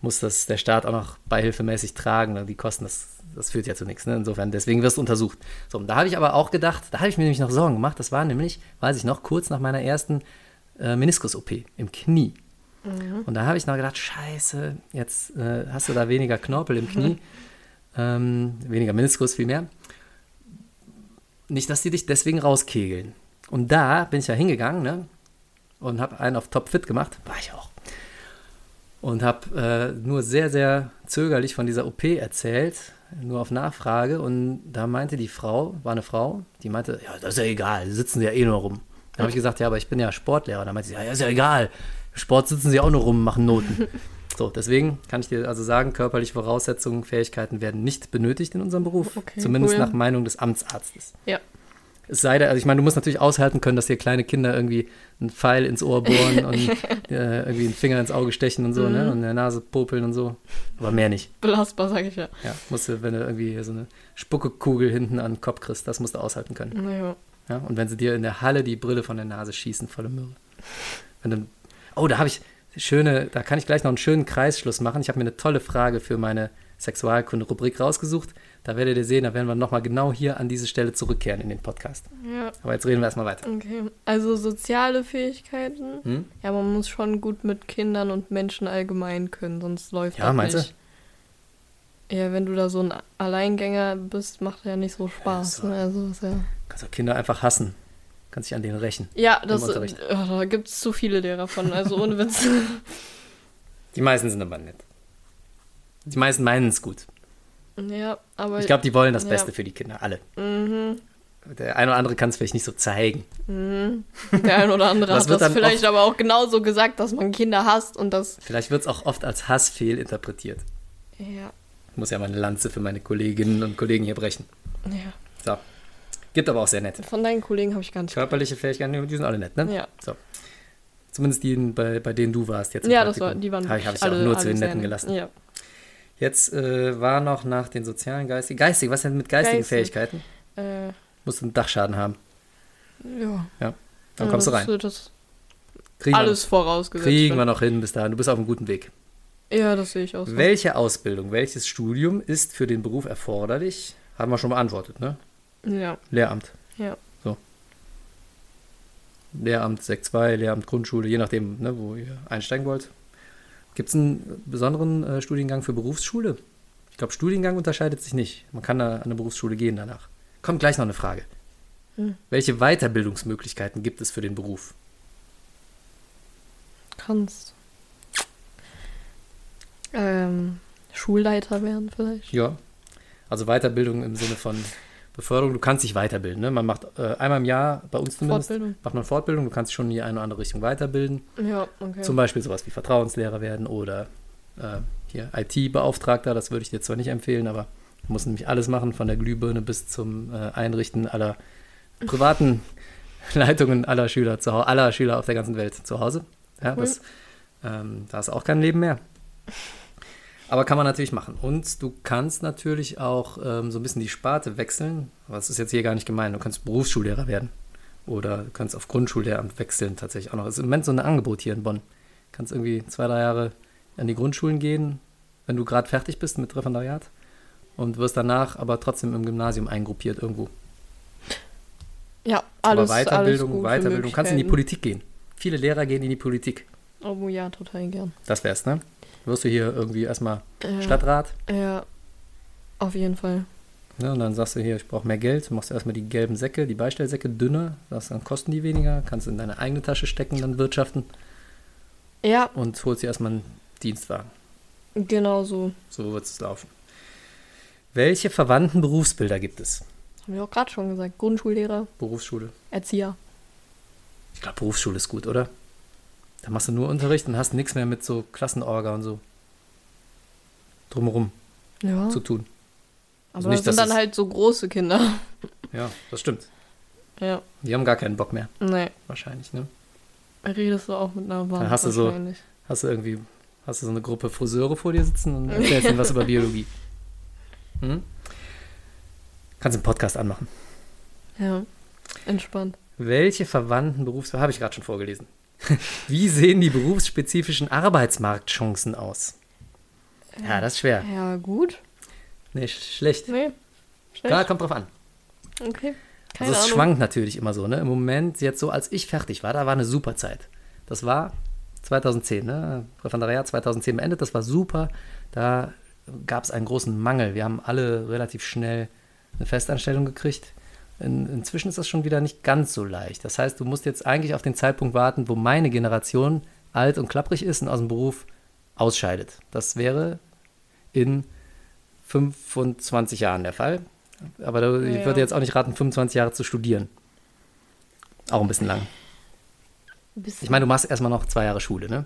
muss das der Staat auch noch beihilfemäßig tragen. Und die Kosten, das, das führt ja zu nichts. Ne? Insofern, deswegen wirst du untersucht. So, und da habe ich aber auch gedacht, da habe ich mir nämlich noch Sorgen gemacht. Das war nämlich, weiß ich noch, kurz nach meiner ersten äh, Meniskus-OP im Knie. Und da habe ich noch gedacht, scheiße, jetzt äh, hast du da weniger Knorpel im Knie, <laughs> ähm, weniger Meniskus vielmehr. Nicht, dass die dich deswegen rauskegeln. Und da bin ich ja hingegangen ne? und habe einen auf Topfit gemacht. War ich auch. Und habe äh, nur sehr, sehr zögerlich von dieser OP erzählt, nur auf Nachfrage. Und da meinte die Frau, war eine Frau, die meinte, ja, das ist ja egal, sitzen ja eh nur rum. Da habe ich gesagt, ja, aber ich bin ja Sportlehrer. Da meinte sie, ja, ist ja egal, Sport sitzen sie auch nur rum, machen Noten. <laughs> So, deswegen kann ich dir also sagen, körperliche Voraussetzungen, Fähigkeiten werden nicht benötigt in unserem Beruf. Okay, zumindest cool. nach Meinung des Amtsarztes. Ja. Es sei denn, also ich meine, du musst natürlich aushalten können, dass hier kleine Kinder irgendwie einen Pfeil ins Ohr bohren <laughs> und äh, irgendwie einen Finger ins Auge stechen und so, ne? Und in der Nase popeln und so. Aber mehr nicht. Belastbar, sage ich ja. Ja, musst du, wenn du irgendwie so eine Spuckekugel hinten an den Kopf kriegst, das musst du aushalten können. Naja. Ja? Und wenn sie dir in der Halle die Brille von der Nase schießen, volle Möhre. Wenn du, oh, da habe ich schöne, da kann ich gleich noch einen schönen Kreisschluss machen. Ich habe mir eine tolle Frage für meine Sexualkunde-Rubrik rausgesucht. Da werdet ihr sehen, da werden wir nochmal genau hier an diese Stelle zurückkehren in den Podcast. Ja. Aber jetzt reden wir erstmal weiter. Okay. Also soziale Fähigkeiten. Hm? Ja, man muss schon gut mit Kindern und Menschen allgemein können, sonst läuft Ja, das meinst du? nicht. Ja, wenn du da so ein Alleingänger bist, macht ja nicht so Spaß. so. Ne? Also ja. Kannst auch Kinder einfach hassen. Kannst dich an denen rächen. Ja, das, Unterricht. ja, da gibt es zu viele Lehrer von. Also ohne Witz. <laughs> Die meisten sind aber nett. Die meisten meinen es gut. ja, aber Ich glaube, die wollen das Ja. Beste für die Kinder, alle. Mhm. Der eine oder andere kann es vielleicht nicht so zeigen. der ein oder andere <laughs> hat das vielleicht oft- aber auch genauso gesagt, dass man Kinder hasst und das. Vielleicht wird es auch oft als Hass fehlinterpretiert. Ja. Ich muss ja mal eine Lanze für meine Kolleginnen und Kollegen hier brechen. ja. So. Gibt aber auch sehr nett. Von deinen Kollegen habe ich gar nicht. Körperliche Fähigkeiten, die sind alle nett, ne? Ja. So. Zumindest die, bei, bei denen du warst jetzt. Ja, das war, die waren Habe ich, hab ich alle, auch nur zu den Netten nett. gelassen. Ja. Jetzt äh, war noch nach den sozialen, geistigen. Geistig, was denn mit geistigen Geistig. Fähigkeiten? Äh, Musst du einen Dachschaden haben. ja. Ja. Dann Ja, kommst du rein. ist- Das Kriegen, alles wir, vorausgesetzt. kriegen wir noch hin bis dahin. Du bist auf einem guten Weg. Ja, das sehe ich auch so. Welche Ausbildung, welches Studium ist für den Beruf erforderlich? Haben wir schon beantwortet, ne? Ja, Lehramt. ja. So. Lehramt Sek 2, Lehramt Grundschule, je nachdem, ne, wo ihr einsteigen wollt. Gibt es einen besonderen äh, Studiengang für Berufsschule? Ich glaube, Studiengang unterscheidet sich nicht. Man kann da an eine Berufsschule gehen danach. Kommt gleich noch eine Frage. Hm. Welche Weiterbildungsmöglichkeiten gibt es für den Beruf? Kannst. Ähm, Schulleiter werden vielleicht. Ja. Also Weiterbildung im Sinne von Beförderung. Du kannst dich weiterbilden. Ne? Man macht äh, einmal im Jahr, bei uns zumindest, Fortbildung. macht man Fortbildung. Du kannst dich schon in die eine oder andere Richtung weiterbilden. Ja, okay. Zum Beispiel sowas wie Vertrauenslehrer werden oder äh, hier IT-Beauftragter. Das würde ich dir zwar nicht empfehlen, aber du musst nämlich alles machen, von der Glühbirne bis zum äh, Einrichten aller privaten <laughs> Leitungen aller Schüler zu aller Schüler auf der ganzen Welt zu Hause. Ja, Cool. das, ähm, da ist auch kein Leben mehr. Aber kann man natürlich machen. Und du kannst natürlich auch ähm, so ein bisschen die Sparte wechseln. Aber das ist jetzt hier gar nicht gemeint. Du kannst Berufsschullehrer werden. Oder du kannst auf Grundschullehramt wechseln tatsächlich auch noch. Es ist im Moment so ein Angebot hier in Bonn. Du kannst irgendwie zwei, drei Jahre an die Grundschulen gehen, wenn du gerade fertig bist mit Referendariat. und wirst danach aber trotzdem im Gymnasium eingruppiert irgendwo. Ja, alles. aber Weiterbildung, alles Weiterbildung, kannst in die. Politik gehen. Viele Lehrer gehen in die Politik. Oh ja, total gern. Das wär's, ne? Wirst du hier irgendwie erstmal Ja. Stadtrat, Ja, auf jeden Fall. ne? Und dann sagst du hier, ich brauche mehr Geld, machst du erstmal die gelben Säcke, die Beistellsäcke dünner, sagst, dann kosten die weniger, kannst in deine eigene Tasche stecken, dann wirtschaften Ja, und holst dir erstmal einen Dienstwagen. genau so. So wird es laufen. Welche verwandten Berufsbilder gibt es? Haben wir auch gerade schon gesagt. Grundschullehrer, Berufsschule. Erzieher. Ich glaube, Berufsschule ist gut, oder? Da machst du nur Unterricht und hast nichts mehr mit so Klassenorga und so drumherum Ja. zu tun. aber nicht, das sind dann halt so große Kinder. <laughs> Ja, das stimmt. Ja. Die haben gar keinen Bock mehr, Nee. wahrscheinlich, ne? Redest du auch mit einer Wand Dann hast du so-. Hast du irgendwie, hast du so eine Gruppe Friseure vor dir sitzen und erzählst ihnen was über Biologie. <laughs> Hm? Kannst einen Podcast anmachen. Ja. Entspannt. Welche verwandten Berufsbilder, habe ich gerade schon vorgelesen. <laughs> Wie sehen die berufsspezifischen Arbeitsmarktchancen aus? Ja, das ist schwer. Ja, gut. Nee, sch schlecht. Nee. Schlecht. Klar, kommt drauf an. Okay. Keine Also es Ahnung. schwankt natürlich immer so, ne? Im Moment, jetzt so, als ich fertig war, da war eine super Zeit. Das war 2010, ne? Referendariat 2010 beendet, das war super. Da gab es einen großen Mangel. Wir haben alle relativ schnell eine Festanstellung gekriegt. In, inzwischen ist das schon wieder nicht ganz so leicht. Das heißt, du musst jetzt eigentlich auf den Zeitpunkt warten, wo meine Generation alt und klapprig ist und aus dem Beruf ausscheidet. Das wäre in 25 Jahren der Fall. Aber da, ich Ja. würde jetzt auch nicht raten, 25 Jahre zu studieren. Auch ein bisschen lang. Bisschen. Ich meine, du machst erstmal noch zwei Jahre Schule, ne?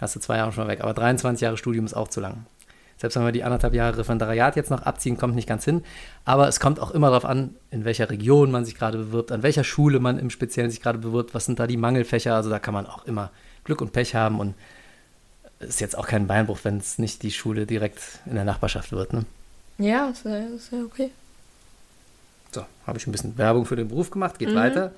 Hast du zwei Jahre schon mal weg. Aber 23 Jahre Studium ist auch zu lang. Selbst wenn wir die anderthalb Jahre Referendariat jetzt noch abziehen, kommt nicht ganz hin. Aber es kommt auch immer darauf an, in welcher Region man sich gerade bewirbt, an welcher Schule man im Speziellen sich gerade bewirbt, was sind da die Mangelfächer. Also da kann man auch immer Glück und Pech haben und ist jetzt auch kein Beinbruch, wenn es nicht die Schule direkt in der Nachbarschaft wird. Ne? ja, ist ja, ist ja okay. So, habe ich ein bisschen Werbung für den Beruf gemacht, geht Mhm. weiter.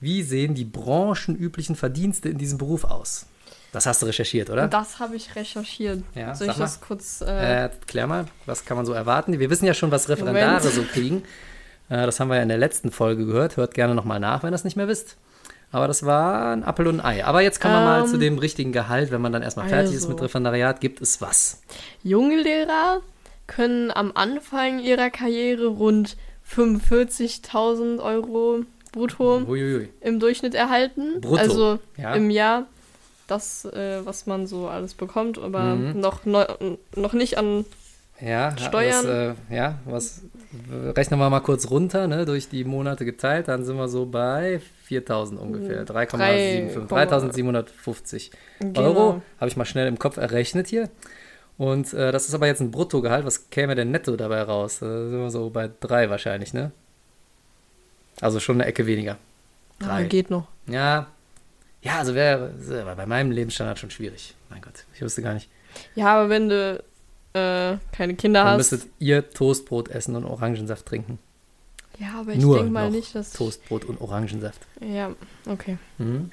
Wie sehen die branchenüblichen Verdienste in diesem Beruf aus? Das hast du recherchiert, oder? Das habe ich recherchiert. Ja, Soll ich mal. das kurz. Äh, Äh, klär mal, was kann man so erwarten? Wir wissen ja schon, was Referendare Moment. so kriegen. Äh, das haben wir ja in der letzten Folge gehört. Hört gerne nochmal nach, wenn ihr das nicht mehr wisst. Aber das war ein Apfel und ein Ei. Aber jetzt kommen wir mal Ähm, zu dem richtigen Gehalt. Wenn man dann erstmal fertig ist also. mit Referendariat, gibt es was. junge Lehrer können am Anfang ihrer Karriere rund 45.000 Euro brutto Uiuiui. im Durchschnitt erhalten. Brutto, Also ja. im Jahr. Das, äh, was man so alles bekommt, aber Mhm. noch, neu, noch nicht an. Ja, Steuern. Das, äh, ja, was rechnen wir mal kurz runter, ne, durch die Monate geteilt, dann sind wir so bei 4000 ungefähr, 3,75, 3750 Genau. Euro, habe ich mal schnell im Kopf errechnet hier. Und äh, das ist aber jetzt ein Bruttogehalt, was käme denn netto dabei raus? Da sind wir so bei drei wahrscheinlich, ne? Also schon eine Ecke weniger. Ah, Drei. geht noch. Ja, ja, also wäre wär bei meinem Lebensstandard schon schwierig. Mein Gott, ich wusste gar nicht. Ja, aber wenn du äh, keine Kinder Dann hast. müsstet ihr Toastbrot essen und Orangensaft trinken. Ja, aber ich denke mal nicht, dass. Toastbrot und Orangensaft. Ja, okay. Mhm.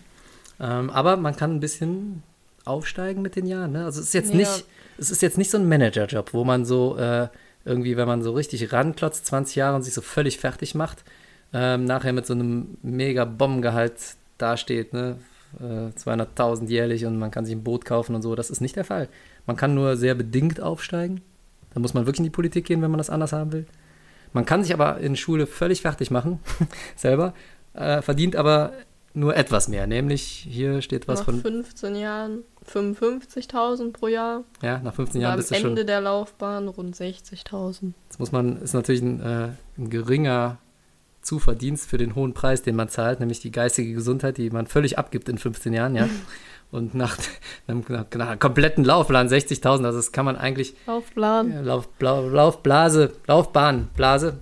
Ähm, aber man kann ein bisschen aufsteigen mit den Jahren. Ne? Also es ist jetzt Ja. nicht, es ist jetzt nicht so ein Managerjob, wo man so äh, irgendwie, wenn man so richtig ranklotzt, 20 Jahre und sich so völlig fertig macht, ähm, nachher mit so einem mega Bombengehalt dasteht, ne? Äh, 200.000 jährlich und man kann sich ein Boot kaufen und so. Das ist nicht der Fall. Man kann nur sehr bedingt aufsteigen. Da muss man wirklich in die Politik gehen, wenn man das anders haben will. Man kann sich aber in Schule völlig fertig machen, <laughs> selber, äh, verdient aber nur etwas mehr. Nämlich, hier steht was Nach von, 15 Jahren 55.000 pro Jahr. ja, nach 15 Und Jahren am bist du Ende schon. der Laufbahn rund 60.000. Das muss man, ist natürlich ein, äh, ein geringer Zuverdienst für den hohen Preis, den man zahlt, nämlich die geistige Gesundheit, die man völlig abgibt in 15 Jahren, ja. <laughs> Und nach einem, nach einem kompletten Laufplan 60.000, also das kann man eigentlich Laufplan. Ja, Lauf, Laufblase, Laufbahn, Blase.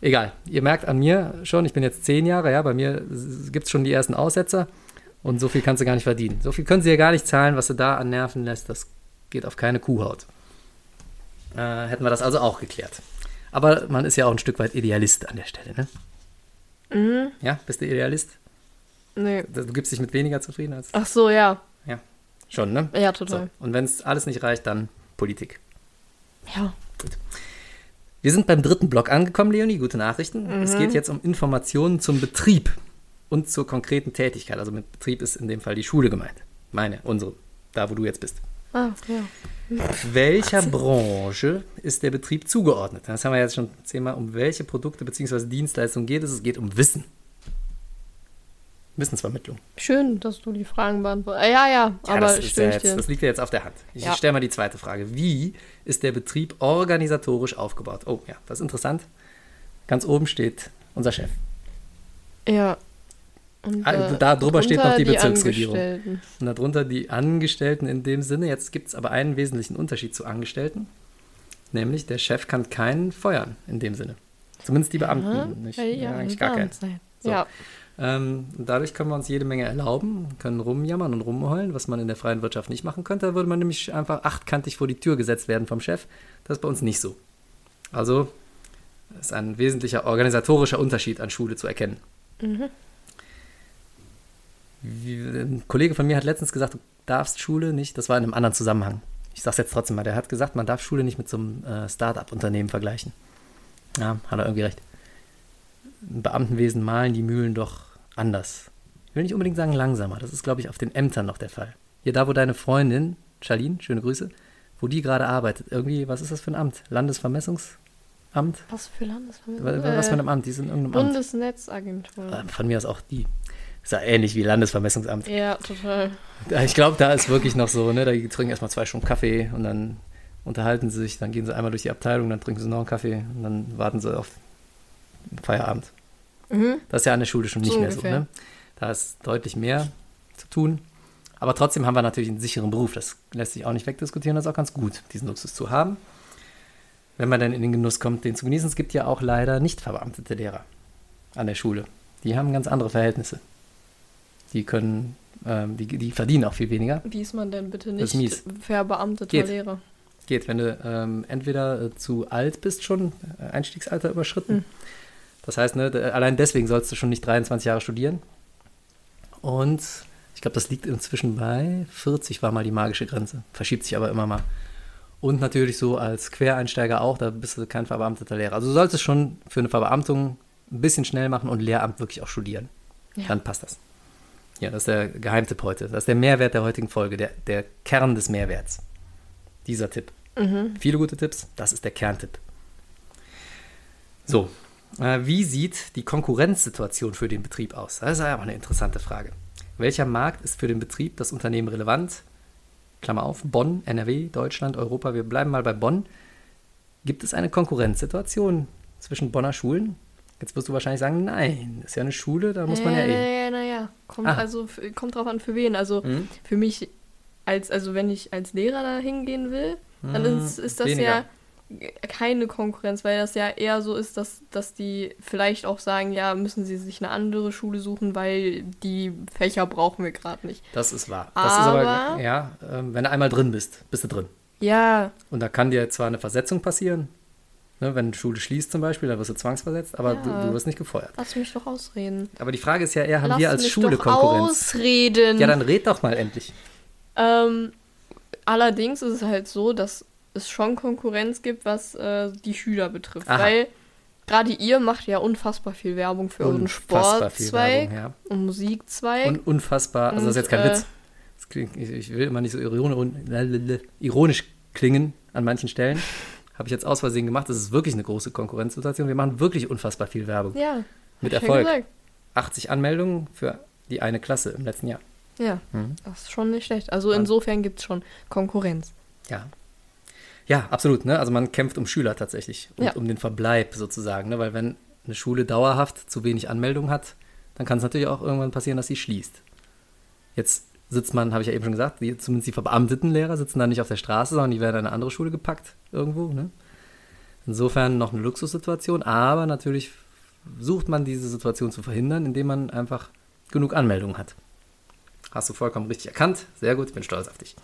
Egal. Ihr merkt an mir schon, ich bin jetzt zehn Jahre, ja, bei mir gibt es schon die ersten Aussetzer und so viel kannst du gar nicht verdienen. So viel können sie ja gar nicht zahlen, was du da an Nerven lässt, das geht auf keine Kuhhaut. Äh, hätten wir das also auch geklärt. Aber man ist ja auch ein Stück weit Idealist an der Stelle, ne? Mhm. Ja, bist du Idealist? Nee. Du gibst dich mit weniger zufrieden als Ach so, ja. schon, ne? Ja, So. total. Und wenn es alles nicht reicht, dann Politik. Ja. Wir sind beim dritten Block angekommen, Leonie. Gute Nachrichten. Es geht jetzt um Informationen zum Betrieb und zur konkreten Tätigkeit. Also mit Betrieb ist in dem Fall die Schule gemeint. Meine, unsere, da wo du jetzt bist. Ah, ja. Welcher Branche ist der Betrieb zugeordnet? Das haben wir jetzt schon zehnmal. Um welche Produkte bzw. Dienstleistungen geht es? Es geht um Wissen. Wissensvermittlung. Schön, dass du die Fragen beantwortest. Ja, ja, Ja, aber das, ist ja jetzt, das liegt ja jetzt auf der Hand. Ich Ja. stelle mal die zweite Frage. Wie ist der Betrieb organisatorisch aufgebaut? Oh ja, das ist interessant. Ganz oben steht unser Chef. Ja. Und, Ah, da drüber steht noch drunter die Bezirksregierung. Und darunter die Angestellten in dem Sinne. Jetzt gibt es aber einen wesentlichen Unterschied zu Angestellten. Nämlich, der Chef kann keinen feuern in dem Sinne. Zumindest die Beamten. nicht, Ja, ja, ja, eigentlich gar keinen. So. Ja. Ähm, dadurch können wir uns jede Menge erlauben, können rumjammern und rumheulen, was man in der freien Wirtschaft nicht machen könnte. Da würde man nämlich einfach achtkantig vor die Tür gesetzt werden vom Chef. Das ist bei uns nicht so. Also ist ein wesentlicher organisatorischer Unterschied an Schule zu erkennen. Wie, ein Kollege von mir hat letztens gesagt, du darfst Schule nicht, das war in einem anderen Zusammenhang. Ich sag's jetzt trotzdem mal, der hat gesagt, man darf Schule nicht mit so einem äh, Start-up-Unternehmen vergleichen. Ja, hat er irgendwie recht. Im Beamtenwesen malen die Mühlen doch anders. Ich will nicht unbedingt sagen langsamer, das ist, glaube ich, auf den Ämtern noch der Fall. Hier, da, wo deine Freundin, Charlene, schöne Grüße, wo die gerade arbeitet, irgendwie, was ist das für ein Amt? Landesvermessungsamt? Was für Landesvermittlung? Was was für ein Amt? Die sind in irgendeinem Amt. Bundesnetzagentur. Äh, Von mir aus auch die. Ist ja ähnlich wie Landesvermessungsamt. Ja, total. Ich glaube, da ist wirklich noch so, ne, da trinken erstmal zwei Stunden Kaffee und dann unterhalten sie sich, dann gehen sie einmal durch die Abteilung, dann trinken sie noch einen Kaffee und dann warten sie auf Feierabend. Mhm. Das ist ja an der Schule schon nicht So mehr so. ungefähr. Ne? Da ist deutlich mehr zu tun. Aber trotzdem haben wir natürlich einen sicheren Beruf. Das lässt sich auch nicht wegdiskutieren. Das ist auch ganz gut, diesen Luxus zu haben. Wenn man dann in den Genuss kommt, den zu genießen. Es gibt ja auch leider nicht verbeamtete Lehrer an der Schule. Die haben ganz andere Verhältnisse. Die können, ähm, die, die verdienen auch viel weniger. Wie ist man denn bitte nicht verbeamteter Geht. Lehrer? Geht, wenn du ähm, entweder äh, zu alt bist schon, äh, Einstiegsalter überschritten. Hm. Das heißt, ne, allein deswegen sollst du schon nicht 23 Jahre studieren. Und ich glaube, das liegt inzwischen bei 40 war mal die magische Grenze. Verschiebt sich aber immer mal. Und natürlich so als Quereinsteiger auch, da bist du kein verbeamteter Lehrer. Also du solltest schon für eine Verbeamtung ein bisschen schnell machen und Lehramt wirklich auch studieren. Ja. Dann passt das. Ja, das ist der Geheimtipp heute. Das ist der Mehrwert der heutigen Folge, der, der Kern des Mehrwerts. Dieser Tipp. Mhm. Viele gute Tipps, das ist der Kerntipp. So, äh, wie sieht die Konkurrenzsituation für den Betrieb aus? Das ist ja auch eine interessante Frage. Welcher Markt ist für den Betrieb das Unternehmen relevant? Klammer auf, Bonn, NRW, Deutschland, Europa, wir bleiben mal bei Bonn. Gibt es eine Konkurrenzsituation zwischen Bonner Schulen? Jetzt wirst du wahrscheinlich sagen, nein, ist ja eine Schule, da muss man ja eh. Naja, naja. Kommt, Ah. also, kommt drauf an, für wen. Also Hm? für mich, als, also wenn ich als Lehrer da hingehen will, dann Hm, ist, ist das weniger. ja keine Konkurrenz, weil das ja eher so ist, dass, dass die vielleicht auch sagen, ja, müssen sie sich eine andere Schule suchen, weil die Fächer brauchen wir gerade nicht. Das ist wahr. Das ist aber, Aber- ja, ähm, wenn du einmal drin bist, bist du drin. Ja, Und da kann dir zwar eine Versetzung passieren, ne, wenn die Schule schließt zum Beispiel, dann wirst du zwangsversetzt, aber Ja. du, du wirst nicht gefeuert. lass mich doch ausreden. Aber die Frage ist ja eher, haben lass wir als mich Schule doch Konkurrenz? ausreden. Ja, dann red doch mal endlich. Ähm, allerdings ist es halt so, dass es schon Konkurrenz gibt, was äh, die Schüler betrifft. Aha. Weil gerade ihr macht ja unfassbar viel Werbung für euren Unfassbar viel Sportzweig Werbung, ja. und Musikzweig. Und unfassbar, also das ist Und, jetzt kein äh, Witz. Klingt, ich, ich will immer nicht so ironisch klingen an manchen Stellen. Habe ich jetzt aus Versehen gemacht. Das ist wirklich eine große Konkurrenzsituation. Wir machen wirklich unfassbar viel Werbung. ja, Mit Erfolg. Gesagt. 80 Anmeldungen für die eine Klasse im letzten Jahr. ja Mhm. das ist schon nicht schlecht. Also insofern gibt es schon Konkurrenz. Ja. Ja, absolut. Ne? Also man kämpft um Schüler tatsächlich und Ja. um den Verbleib sozusagen. Ne? Weil wenn eine Schule dauerhaft zu wenig Anmeldungen hat, dann kann es natürlich auch irgendwann passieren, dass sie schließt. Jetzt sitzt man, habe ich ja eben schon gesagt, die, zumindest die verbeamteten Lehrer sitzen da nicht auf der Straße, sondern die werden in eine andere Schule gepackt irgendwo. Ne? Insofern noch eine Luxussituation, aber natürlich sucht man diese Situation zu verhindern, indem man einfach genug Anmeldungen hat. Hast du vollkommen richtig erkannt. Sehr gut, bin stolz auf dich.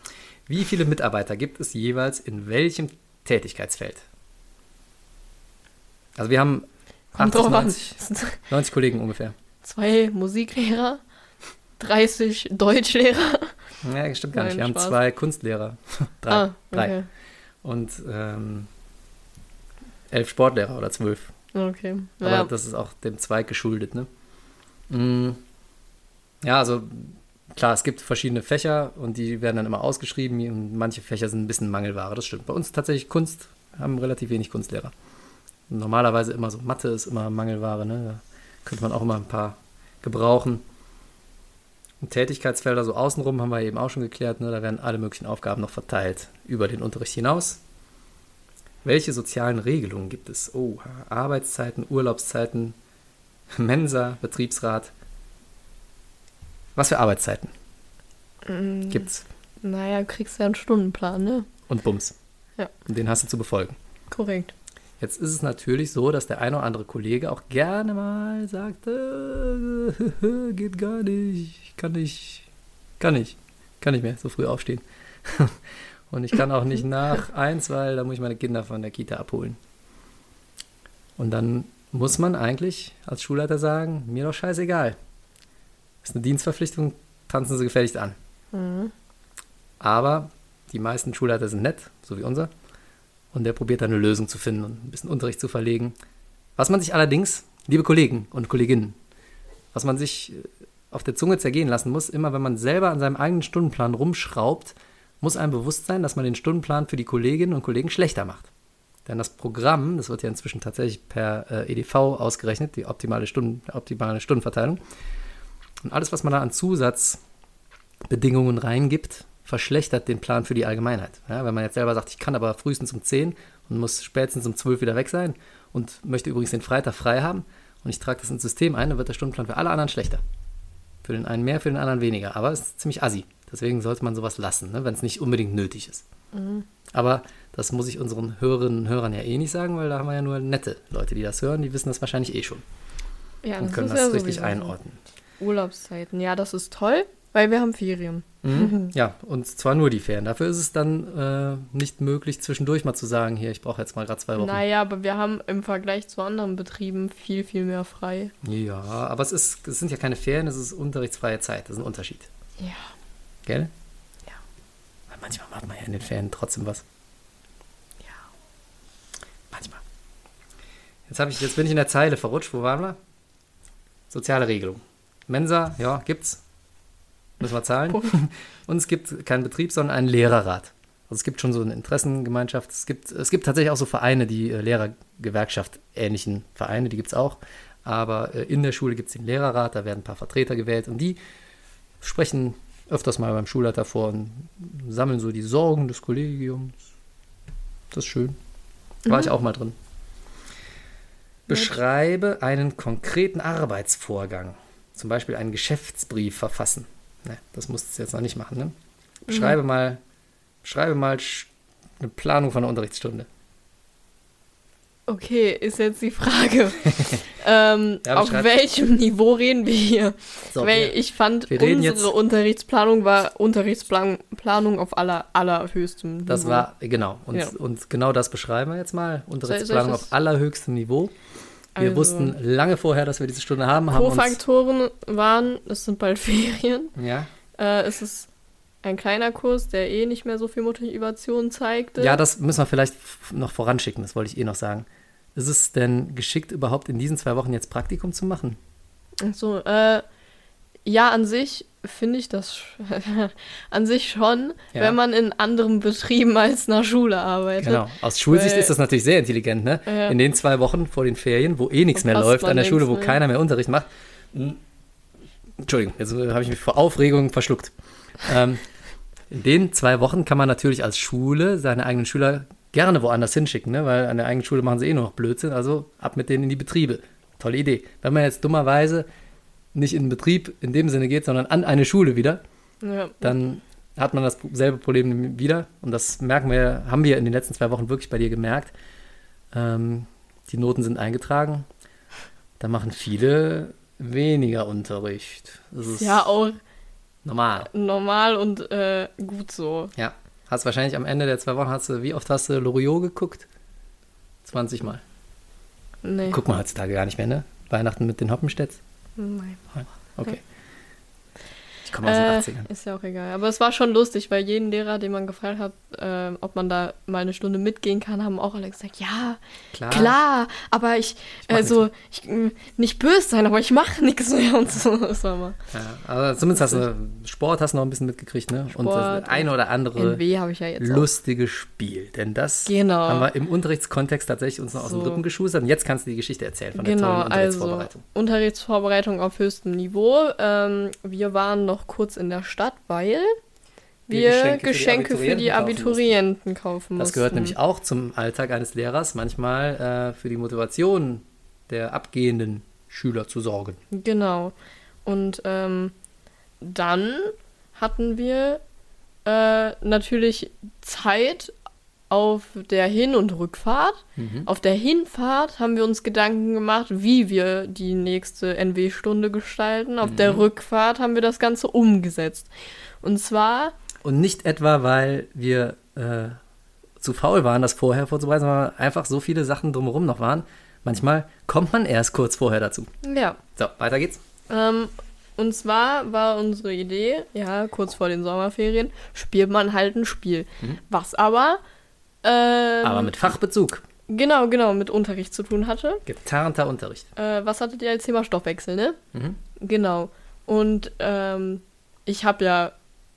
Wie viele Mitarbeiter gibt es jeweils in welchem Tätigkeitsfeld? Also wir haben Kommt 80, drauf an. 90, 90 Kollegen ungefähr. Zwei Musiklehrer, 30 Deutschlehrer. Ja, stimmt gar nicht. Wir haben Spaß. zwei Kunstlehrer. <laughs> drei. Ah, drei. okay. und ähm, elf Sportlehrer oder zwölf. Okay. Aber Ja. das ist auch dem Zweig geschuldet, ne? Mm. Ja, also klar, es gibt verschiedene Fächer und die werden dann immer ausgeschrieben und manche Fächer sind ein bisschen Mangelware, das stimmt. Bei uns tatsächlich Kunst haben relativ wenig Kunstlehrer. Normalerweise immer so Mathe ist immer Mangelware, ne? Da könnte man auch immer ein paar gebrauchen. Tätigkeitsfelder so außenrum haben wir eben auch schon geklärt, ne? Da werden alle möglichen Aufgaben noch verteilt über den Unterricht hinaus. Welche sozialen Regelungen gibt es? Oh, Arbeitszeiten, Urlaubszeiten, <laughs> Mensa, Betriebsrat. Was für Arbeitszeiten Mm, gibt's? Naja, kriegst ja einen Stundenplan, ne? Und Bums. Ja. Und den hast du zu befolgen. Korrekt. Jetzt ist es natürlich so, dass der eine oder andere Kollege auch gerne mal sagt, äh, <laughs> geht gar nicht, kann nicht, kann nicht, kann nicht mehr so früh aufstehen. <laughs> Und ich kann auch nicht <laughs> nach eins, weil da muss ich meine Kinder von der Kita abholen. Und dann muss man eigentlich als Schulleiter sagen, mir doch scheißegal. Ist eine Dienstverpflichtung, tanzen Sie gefälligst an. Mhm. Aber die meisten Schulleiter sind nett, so wie unser. Und der probiert dann eine Lösung zu finden und ein bisschen Unterricht zu verlegen. Was man sich allerdings, liebe Kollegen und Kolleginnen, was man sich äh, auf der Zunge zergehen lassen muss, immer wenn man selber an seinem eigenen Stundenplan rumschraubt, muss einem bewusst sein, dass man den Stundenplan für die Kolleginnen und Kollegen schlechter macht. Denn das Programm, das wird ja inzwischen tatsächlich per äh, EDV ausgerechnet, die optimale, Stunden, optimale Stundenverteilung. Und alles, was man da an Zusatzbedingungen reingibt, verschlechtert den Plan für die Allgemeinheit. Ja, wenn man jetzt selber sagt, ich kann aber frühestens um 10 und muss spätestens um 12 wieder weg sein und möchte übrigens den Freitag frei haben und ich trage das ins System ein, dann wird der Stundenplan für alle anderen schlechter. Für den einen mehr, für den anderen weniger. Aber es ist ziemlich assi. Deswegen sollte man sowas lassen, ne, wenn es nicht unbedingt nötig ist. Aber das muss ich unseren Hörerinnen und Hörern ja eh nicht sagen, weil da haben wir ja nur nette Leute, die das hören. Die wissen das wahrscheinlich eh schon Ja, und das können ist das ja richtig einordnen. Urlaubszeiten. Ja, das ist toll, weil wir haben Ferien. Mhm. <laughs> Ja, und zwar nur die Ferien. Dafür ist es dann äh, nicht möglich, zwischendurch mal zu sagen, hier, ich brauche jetzt mal gerade zwei Wochen. Naja, aber wir haben im Vergleich zu anderen Betrieben viel, viel mehr frei. Ja, aber es, ist, es sind ja keine Ferien, es ist unterrichtsfreie Zeit. Das ist ein Unterschied. Ja. Gell? Ja. Weil manchmal macht man ja in den Ferien trotzdem was. Ja. Manchmal. Jetzt, ich, jetzt bin ich in der Zeile verrutscht. Wo waren wir? Soziale Regelung. Mensa, ja, gibt's. Müssen wir zahlen. Und es gibt keinen Betrieb, sondern einen Lehrerrat. Also es gibt schon so eine Interessengemeinschaft. Es gibt, es gibt tatsächlich auch so Vereine, die äh, Lehrergewerkschaft ähnlichen Vereine, die gibt es auch. Aber äh, in der Schule gibt es den Lehrerrat, da werden ein paar Vertreter gewählt und die sprechen öfters mal beim Schulleiter vor und sammeln so die Sorgen des Kollegiums. Das ist schön. War ich auch mal drin. Beschreibe einen konkreten Arbeitsvorgang. Zum Beispiel einen Geschäftsbrief verfassen. Ne, das musst du jetzt noch nicht machen. Ne? Beschreibe mal, beschreibe mal sch- eine Planung von einer Unterrichtsstunde. Okay, ist jetzt die Frage. <laughs> ähm, Ja, auf welchem Niveau reden wir hier? So, Weil ich fand, unsere jetzt- Unterrichtsplanung war Unterrichtsplanung Planung auf aller, allerhöchstem Das Niveau. war, genau. Und, Ja. und genau das beschreiben wir jetzt mal. Unterrichtsplanung das- auf allerhöchstem Niveau. Wir Also- wussten lange vorher, dass wir diese Stunde haben. haben Co-Faktoren waren, es sind bald <laughs> Ferien. ja, Äh, es ist ein kleiner Kurs, der eh nicht mehr so viel Motivation zeigte. ja, das müssen wir vielleicht noch voranschicken. Das wollte ich eh noch sagen. Ist es denn geschickt, überhaupt in diesen zwei Wochen jetzt Praktikum zu machen? Ach So, äh, ja, an sich finde ich das <laughs> an sich schon, Ja. wenn man in anderen Betrieben als einer Schule arbeitet. Genau. Aus Schulsicht Weil- ist das natürlich sehr intelligent, ne? Ja. In den zwei Wochen vor den Ferien, wo eh nichts mehr läuft an der Schule, wo ne? keiner mehr Unterricht macht. Hm. Entschuldigung, jetzt äh, habe ich mich vor Aufregung verschluckt. ähm, in den zwei Wochen kann man natürlich als Schule seine eigenen Schüler gerne woanders hinschicken, ne? weil an der eigenen Schule machen sie eh nur noch Blödsinn, also ab mit denen in die Betriebe. Tolle Idee. Wenn man jetzt dummerweise nicht in den Betrieb in dem Sinne geht, sondern an eine Schule wieder, Ja. dann hat man dasselbe Problem wieder. Und das merken wir, haben wir in den letzten zwei Wochen wirklich bei dir gemerkt. Ähm, die Noten sind eingetragen. Da machen viele weniger Unterricht. Das ist ja, auch normal. normal und äh, gut so. Ja. Hast wahrscheinlich am Ende der zwei Wochen, hast du, wie oft hast du Loriot geguckt? 20 Mal. Nee. Guck mal heutzutage gar nicht mehr, ne? Weihnachten mit den Hoppenstedts. Nein. Okay. Ich komme aus den Äh, 80ern. ist ja auch egal. Aber es war schon lustig, weil jeden Lehrer, den man gefragt hat, äh, ob man da mal eine Stunde mitgehen kann, haben auch alle gesagt, ja, Klar. klar, aber ich, mach also, ich, mh, nicht böse sein, aber ich mache nichts mehr und so. <laughs> Das war mal. Ja, aber zumindest hast du Sport hast du noch ein bisschen mitgekriegt, ne? und das Sport, eine oder andere ich ja jetzt auch. lustige Spiel. Denn das Genau. haben wir im Unterrichtskontext tatsächlich uns noch aus dem So. Rippen geschustert. Und jetzt kannst du die Geschichte erzählen von der Genau, tollen also Unterrichtsvorbereitung. Unterrichtsvorbereitung auf höchstem Niveau. Ähm, wir waren noch kurz in der Stadt, weil Wir Geschenke Geschenke, für die für die Abiturienten Abiturienten kaufen mussten. Das gehört nämlich auch zum Alltag eines Lehrers, manchmal äh, für die Motivation der abgehenden Schüler zu sorgen. Genau. Und ähm, dann hatten wir äh, natürlich Zeit auf der Hin- und Rückfahrt. Mhm. Auf der Hinfahrt haben wir uns Gedanken gemacht, wie wir die nächste NW-Stunde gestalten. Auf Mhm. der Rückfahrt haben wir das Ganze umgesetzt. Und zwar, Und nicht etwa, weil wir äh, zu faul waren, das vorher vorzubereiten, sondern einfach so viele Sachen drumherum noch waren. Manchmal kommt man erst kurz vorher dazu. ja, So, weiter geht's. Ähm, und zwar war unsere Idee, ja, kurz vor den Sommerferien, spielt man halt ein Spiel. Was aber, ähm. Aber mit Fachbezug. genau, genau, mit Unterricht zu tun hatte. Getarnter Unterricht. Äh, was hattet ihr als Thema Stoffwechsel, ne? Mhm. Genau. Und ähm, ich habe ja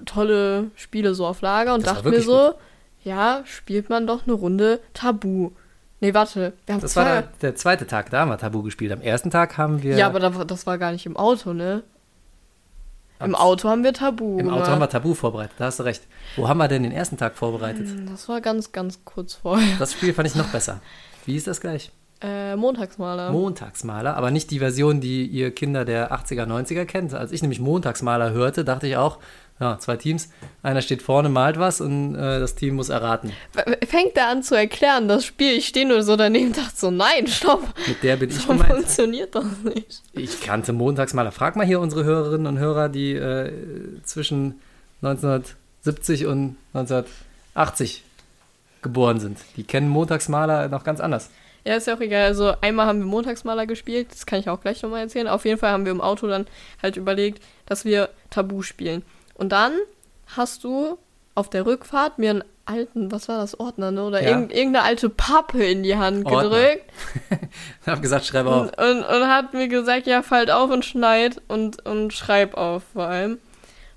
tolle Spiele so auf Lager und Das dachte mir so, ja, spielt man doch eine Runde Tabu. Nee, warte, wir haben Das zwei. war der, der zweite Tag, da haben wir Tabu gespielt. Am ersten Tag haben wir. ja, aber das war gar nicht im Auto, ne? Im Auto haben wir Tabu. Im Auto haben wir Tabu vorbereitet, da hast du recht. Wo haben wir denn den ersten Tag vorbereitet? Das war ganz, ganz kurz vorher. Das Spiel fand ich noch besser. Wie ist das gleich? Äh, Montagsmaler. Montagsmaler, aber nicht die Version, die ihr Kinder der 80er, 90er kennt. Als ich nämlich Montagsmaler hörte, dachte ich auch, ja, zwei Teams, einer steht vorne, malt was und äh, das Team muss erraten. Fängt er an zu erklären, das Spiel, ich stehe nur so daneben und dachte so, nein, stopp. Mit der bin ich So gemeint. funktioniert das nicht. Ich kannte Montagsmaler. Frag mal hier unsere Hörerinnen und Hörer, die äh, zwischen 1970 und 1980 geboren sind. Die kennen Montagsmaler noch ganz anders. Ja, ist ja auch egal. Also einmal haben wir Montagsmaler gespielt, das kann ich auch gleich nochmal erzählen. Auf jeden Fall haben wir im Auto dann halt überlegt, dass wir Tabu spielen. Und dann hast du auf der Rückfahrt mir einen alten, was war das, Ordner, ne? Oder Ja. irgend, irgendeine alte Pappe in die Hand Ordner. gedrückt <laughs> Ich habe gesagt, schreibe auf. und, und, und hat mir gesagt, ja, falt auf und schneid und, und schreib auf vor allem.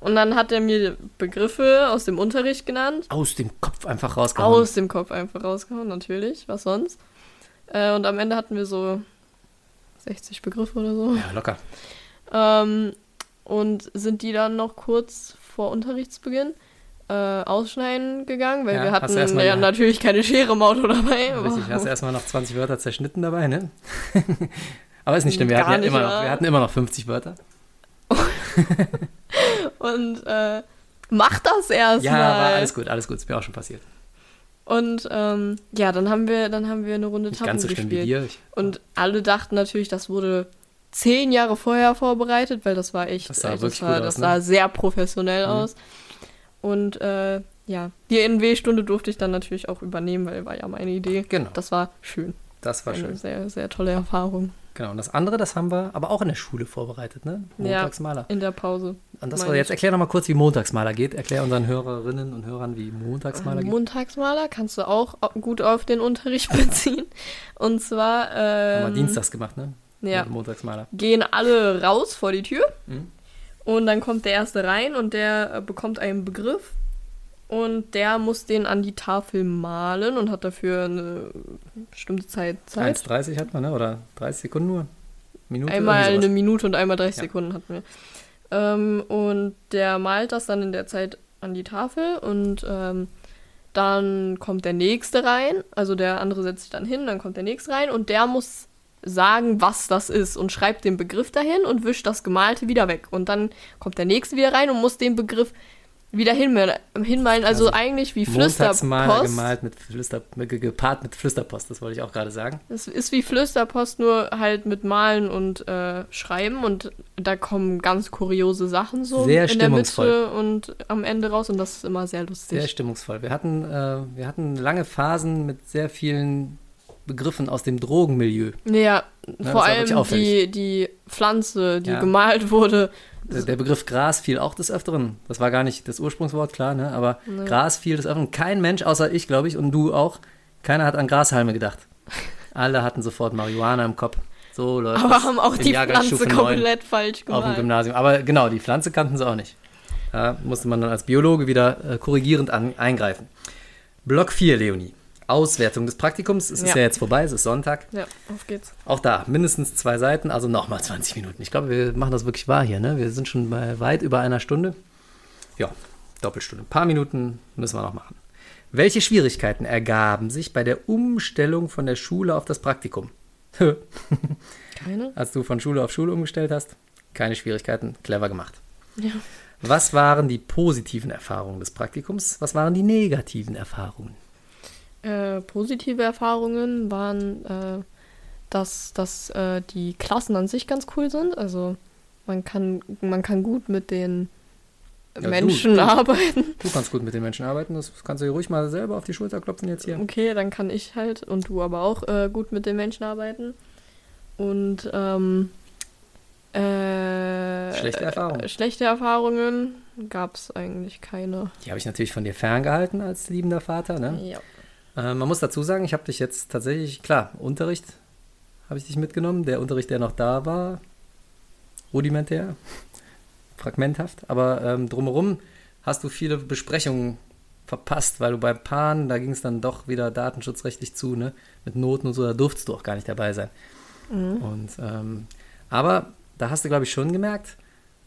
Und dann hat er mir Begriffe aus dem Unterricht genannt. Aus dem Kopf einfach rausgehauen. Aus dem Kopf einfach rausgehauen, natürlich. Was sonst? Äh, und am Ende hatten wir so 60 Begriffe oder so. Ja, locker. Ähm, und sind die dann noch kurz vor Unterrichtsbeginn äh, ausschneiden gegangen, weil Ja, wir hatten mal ja eine- natürlich keine Schere im Auto dabei. aber- Richtig, hast du erstmal noch 20 Wörter zerschnitten dabei, ne? <laughs> Aber ist nicht schlimm, wir hatten, ja nicht, immer noch, wir hatten immer noch 50 Wörter. <laughs> Und äh, mach das erstmal. Ja, war alles gut, alles gut, ist mir auch schon passiert. Und ähm, ja, dann haben wir, dann haben wir eine Runde Nicht Tappen ganz so schlimm gespielt. wie dir. Ich, Und alle dachten natürlich, das wurde zehn Jahre vorher vorbereitet, weil das war echt, Das sah das, war, das aus, sah ne? sehr professionell Mhm. aus. Und äh, ja, die NW-Stunde durfte ich dann natürlich auch übernehmen, weil war ja meine Idee. Genau. Das war schön. das war Eine schön. sehr, sehr tolle Erfahrung Genau, und das andere, das haben wir aber auch in der Schule vorbereitet, ne? Ja. Montagsmaler. in der Pause. Und das war jetzt, erklär noch mal kurz, wie Montagsmaler geht. Erklär unseren Hörerinnen und Hörern, wie Montagsmaler geht. Montagsmaler kannst du auch gut auf den Unterricht <laughs> beziehen. Und zwar Haben wir ähm, dienstags gemacht, ne? Ja, Montagsmaler. gehen alle raus vor die Tür. Mhm. Und dann kommt der Erste rein und der äh, bekommt einen Begriff. Und der muss den an die Tafel malen und hat dafür eine bestimmte Zeit Zeit. 1,30 hat man, ne? Oder 30 Sekunden nur? Minute? Einmal eine. Minute und einmal 30 Ja. Sekunden hatten wir. Ähm, und der malt das dann in der Zeit an die Tafel und ähm, dann kommt der nächste rein. Also der andere setzt sich dann hin, dann kommt der nächste rein und der muss sagen, was das ist und schreibt den Begriff dahin und wischt das Gemalte wieder weg. Und dann kommt der nächste wieder rein und muss den Begriff wieder hinmalen. Also, Also eigentlich wie Flüsterpost. gemalt mit Flüster, ge- gepaart mit Flüsterpost, das wollte ich auch gerade sagen. Es ist wie Flüsterpost, nur halt mit Malen und äh, Schreiben und da kommen ganz kuriose Sachen so Sehr in der. Mitte und am Ende raus und das ist immer sehr lustig. Sehr stimmungsvoll. Wir hatten, äh, wir hatten lange Phasen mit sehr vielen Begriffen aus dem Drogenmilieu. ja, das vor allem die, die Pflanze, die Ja. gemalt wurde, Der, der Begriff Gras fiel auch des Öfteren. Das war gar nicht das Ursprungswort, klar, ne? aber Gras fiel des Öfteren. Kein Mensch, außer ich, glaube ich, und du auch, keiner hat an Grashalme gedacht. <laughs> Alle hatten sofort Marihuana im Kopf. So läuft Aber haben auch die Pflanze 9 komplett falsch auf dem gemacht. Gymnasium. Aber genau, die Pflanze kannten sie auch nicht. Da musste man dann als Biologe wieder äh, korrigierend an, eingreifen. Block 4, Leonie. Auswertung des Praktikums. Es ist Ja. ja jetzt vorbei, es ist Sonntag. Ja, auf geht's. Auch da mindestens zwei Seiten, also nochmal 20 Minuten. Ich glaube, wir machen das wirklich wahr hier. Ne? Wir sind schon bei weit über einer Stunde. Ja, Doppelstunde. Ein paar Minuten müssen wir noch machen. Welche Schwierigkeiten ergaben sich bei der Umstellung von der Schule auf das Praktikum? <laughs> Keine? Als du von Schule auf Schule umgestellt hast? Keine Schwierigkeiten, clever gemacht. Ja. Was waren die positiven Erfahrungen des Praktikums? Was waren die negativen Erfahrungen? Äh, positive Erfahrungen waren, äh, dass, dass äh, die Klassen an sich ganz cool sind. Also man kann, man kann gut mit den du- Menschen du. arbeiten. Du kannst gut mit den Menschen arbeiten, das kannst du dir ruhig mal selber auf die Schulter klopfen jetzt hier. Okay, dann kann ich halt und du aber auch äh, gut mit den Menschen arbeiten. Und ähm, äh, Schlechte Erfahrungen. äh, Schlechte Erfahrungen gab es eigentlich keine. Die habe ich natürlich von dir ferngehalten als liebender Vater. Ne? Ja. Äh, man muss dazu sagen, ich habe dich jetzt tatsächlich, klar, Unterricht habe ich dich mitgenommen. Der Unterricht, der noch da war, rudimentär, <laughs> fragmenthaft. Aber ähm, drumherum hast du viele Besprechungen verpasst, weil du beim Pan, da ging es dann doch wieder datenschutzrechtlich zu, ne? Mit Noten und so, da durftest du auch gar nicht dabei sein. Und, ähm, aber da hast du, glaube ich, schon gemerkt,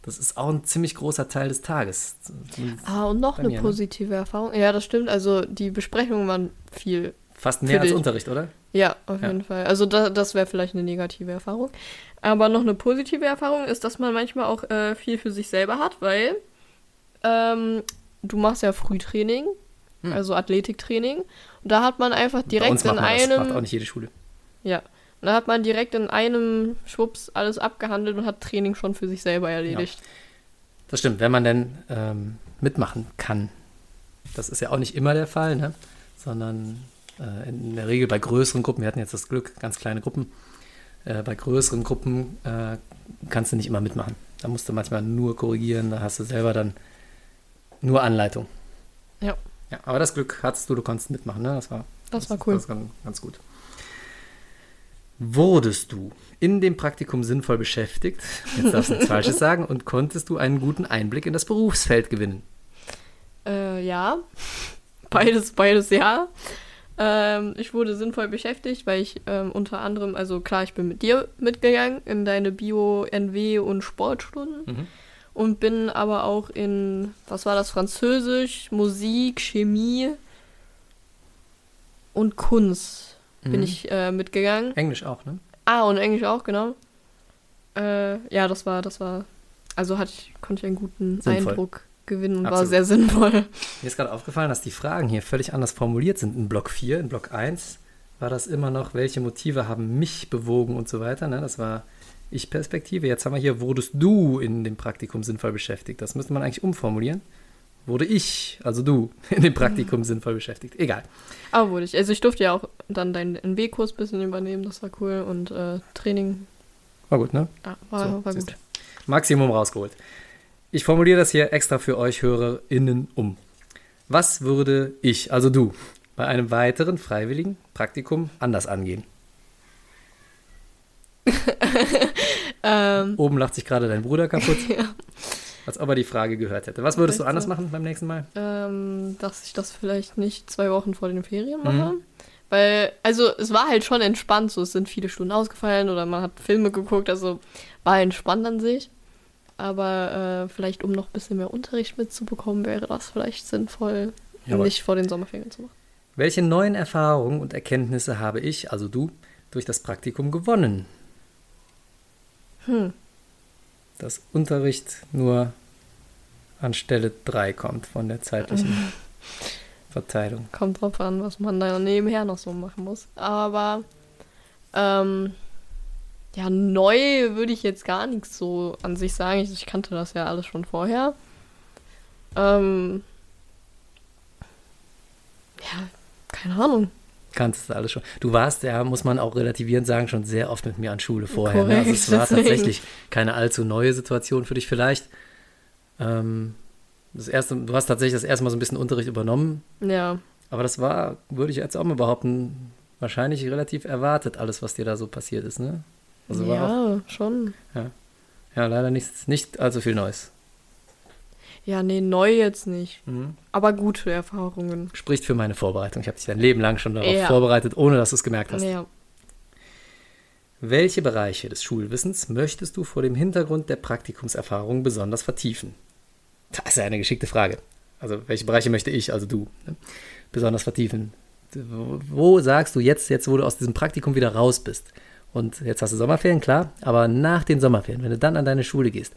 das ist auch ein ziemlich großer Teil des Tages. Ah, und noch eine mir, ne? positive Erfahrung. Ja, das stimmt. Also die Besprechungen waren viel. Fast mehr als dich. Unterricht, oder? Ja, auf Ja. jeden Fall. Also da, das wäre vielleicht eine negative Erfahrung. Aber noch eine positive Erfahrung ist, dass man manchmal auch äh, viel für sich selber hat, weil ähm, du machst ja Frühtraining, Hm. also Athletiktraining. Und da hat man einfach direkt in man das, macht auch einem. nicht jede Schule. Ja. Und da hat man direkt in einem Schwupps alles abgehandelt und hat Training schon für sich selber erledigt. Das stimmt, wenn man denn ähm, mitmachen kann. Das ist ja auch nicht immer der Fall, ne? sondern äh, in der Regel bei größeren Gruppen, wir hatten jetzt das Glück, ganz kleine Gruppen, äh, bei größeren Gruppen äh, kannst du nicht immer mitmachen. Da musst du manchmal nur korrigieren, da hast du selber dann nur Anleitung. Ja. Ja, aber das Glück hattest du, du konntest mitmachen, ne? Das war, Das war cool. Das war ganz, ganz gut. Wurdest du in dem Praktikum sinnvoll beschäftigt, jetzt darfst du nichts <laughs> Falsches sagen, und konntest du einen guten Einblick in das Berufsfeld gewinnen? Äh, ja. Beides, beides ja. Ähm, ich wurde sinnvoll beschäftigt, weil ich ähm, unter anderem, also klar, ich bin mit dir mitgegangen in deine Bio, NW und Sportstunden Mhm. und bin aber auch in, was war das, Französisch, Musik, Chemie und Kunst bin Mhm. ich äh, mitgegangen. Englisch auch, ne? Ah, und Englisch auch, genau. Äh, ja, das war, das war, also hatte ich, konnte ich einen guten Sinnvoll. Eindruck gewinnen und war Absolut. sehr sinnvoll. Mir ist gerade aufgefallen, dass die Fragen hier völlig anders formuliert sind. In Block 4, in Block 1 war das immer noch, welche Motive haben mich bewogen und so weiter. Ne? Das war Ich-Perspektive. Jetzt haben wir hier, wurdest du in dem Praktikum sinnvoll beschäftigt? Das müsste man eigentlich umformulieren. Wurde ich, also du, <laughs> in dem Praktikum sinnvoll beschäftigt? Egal. Aber wurde ich. Also ich durfte ja auch dann deinen NW-Kurs ein bisschen übernehmen, das war cool. Und äh, Training War gut, ne? ja, war, So, war gut. Maximum rausgeholt. Ich formuliere das hier extra für euch HörerInnen um. Was würde ich, also du, bei einem weiteren freiwilligen Praktikum anders angehen? <laughs> Ähm, Oben lacht sich gerade dein Bruder kaputt, <laughs> ja, als ob er die Frage gehört hätte. Was würdest du anders machen beim nächsten Mal? ähm, dass ich das vielleicht nicht zwei Wochen vor den Ferien Mhm. mache. Weil, also es war halt schon entspannt, so es sind viele Stunden ausgefallen oder man hat Filme geguckt, also war entspannt an sich. Aber äh, vielleicht, um noch ein bisschen mehr Unterricht mitzubekommen, wäre das vielleicht sinnvoll, Jawohl. nicht vor den Sommerferien zu machen. Welche neuen Erfahrungen und Erkenntnisse habe ich, also du, durch das Praktikum gewonnen? Hm. Dass Unterricht nur an Stelle 3 kommt von der zeitlichen <laughs> Verteilung. Kommt drauf an, was man da nebenher noch so machen muss. Aber ähm, ja, neu würde ich jetzt gar nichts so an sich sagen. Ich, ich kannte das ja alles schon vorher. Ähm, ja, keine Ahnung. Kanntest du alles schon. Du warst ja, muss man auch relativierend sagen, schon sehr oft mit mir an Schule vorher. Ne? Also Korrekt, es war <laughs> deswegen. tatsächlich keine allzu neue Situation für dich vielleicht. Ähm, das erste, du hast tatsächlich das erste Mal so ein bisschen Unterricht übernommen, Ja. aber das war, würde ich jetzt auch mal behaupten, wahrscheinlich relativ erwartet, alles, was dir da so passiert ist, ne? Also war auch, ja, schon. ja, leider nichts, nicht allzu viel Neues. Ja, nee, neu jetzt nicht. Mhm. Aber gute Erfahrungen. Spricht für meine Vorbereitung. Ich habe dich dein Leben lang schon darauf Ja. vorbereitet, ohne dass du es gemerkt hast. Ja. Welche Bereiche des Schulwissens möchtest du vor dem Hintergrund der Praktikumserfahrung besonders vertiefen? Das ist ja eine geschickte Frage. Also, welche Bereiche möchte ich, also du, ne, besonders vertiefen? Wo, wo sagst du jetzt, jetzt, wo du aus diesem Praktikum wieder raus bist? Und jetzt hast du Sommerferien, klar, aber nach den Sommerferien, wenn du dann an deine Schule gehst,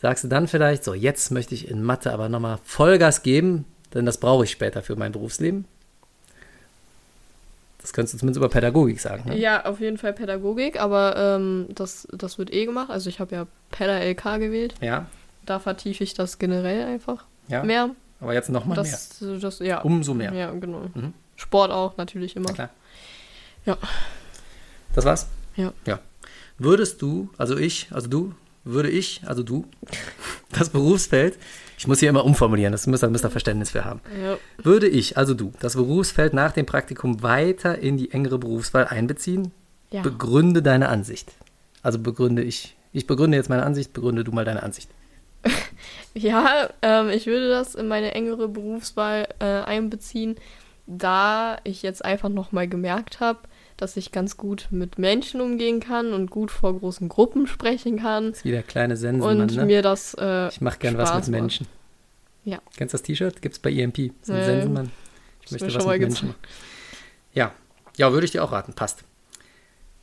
sagst du dann vielleicht, so, jetzt möchte ich in Mathe aber nochmal Vollgas geben, denn das brauche ich später für mein Berufsleben? Das könntest du zumindest über Pädagogik sagen. Ne? Ja, auf jeden Fall Pädagogik, aber ähm, das, das wird eh gemacht. Also ich habe ja Päda-LK gewählt. Ja, Da vertiefe ich das generell einfach ja. mehr. Aber jetzt nochmal mehr. Das, das, ja. Umso mehr. Ja, genau. Mhm. Sport auch natürlich immer. Na klar. Ja. Das war's? Ja. Ja. Würdest du, also ich, also du, würde ich, also du, <laughs> das Berufsfeld, ich muss hier immer umformulieren, das müsst ihr, müsst ihr Verständnis für haben. Ja. Würde ich, also du, das Berufsfeld nach dem Praktikum weiter in die engere Berufswahl einbeziehen? Ja. Begründe deine Ansicht. Also begründe ich, ich begründe jetzt meine Ansicht, begründe du mal deine Ansicht. <laughs> Ja, ähm, ich würde das in meine engere Berufswahl äh, einbeziehen, da ich jetzt einfach nochmal gemerkt habe, dass ich ganz gut mit Menschen umgehen kann und gut vor großen Gruppen sprechen kann. Das ist wie der kleine Sensenmann, Und ne? mir das. Äh, Ich mache gern was Spaß mit macht. Menschen. Ja. Kennst du das T-Shirt? Gibt's bei EMP. Das ist ein Nee. Sensenmann. Ich möchte was mit Menschen machen. Ja. Ja, würde ich dir auch raten. Passt.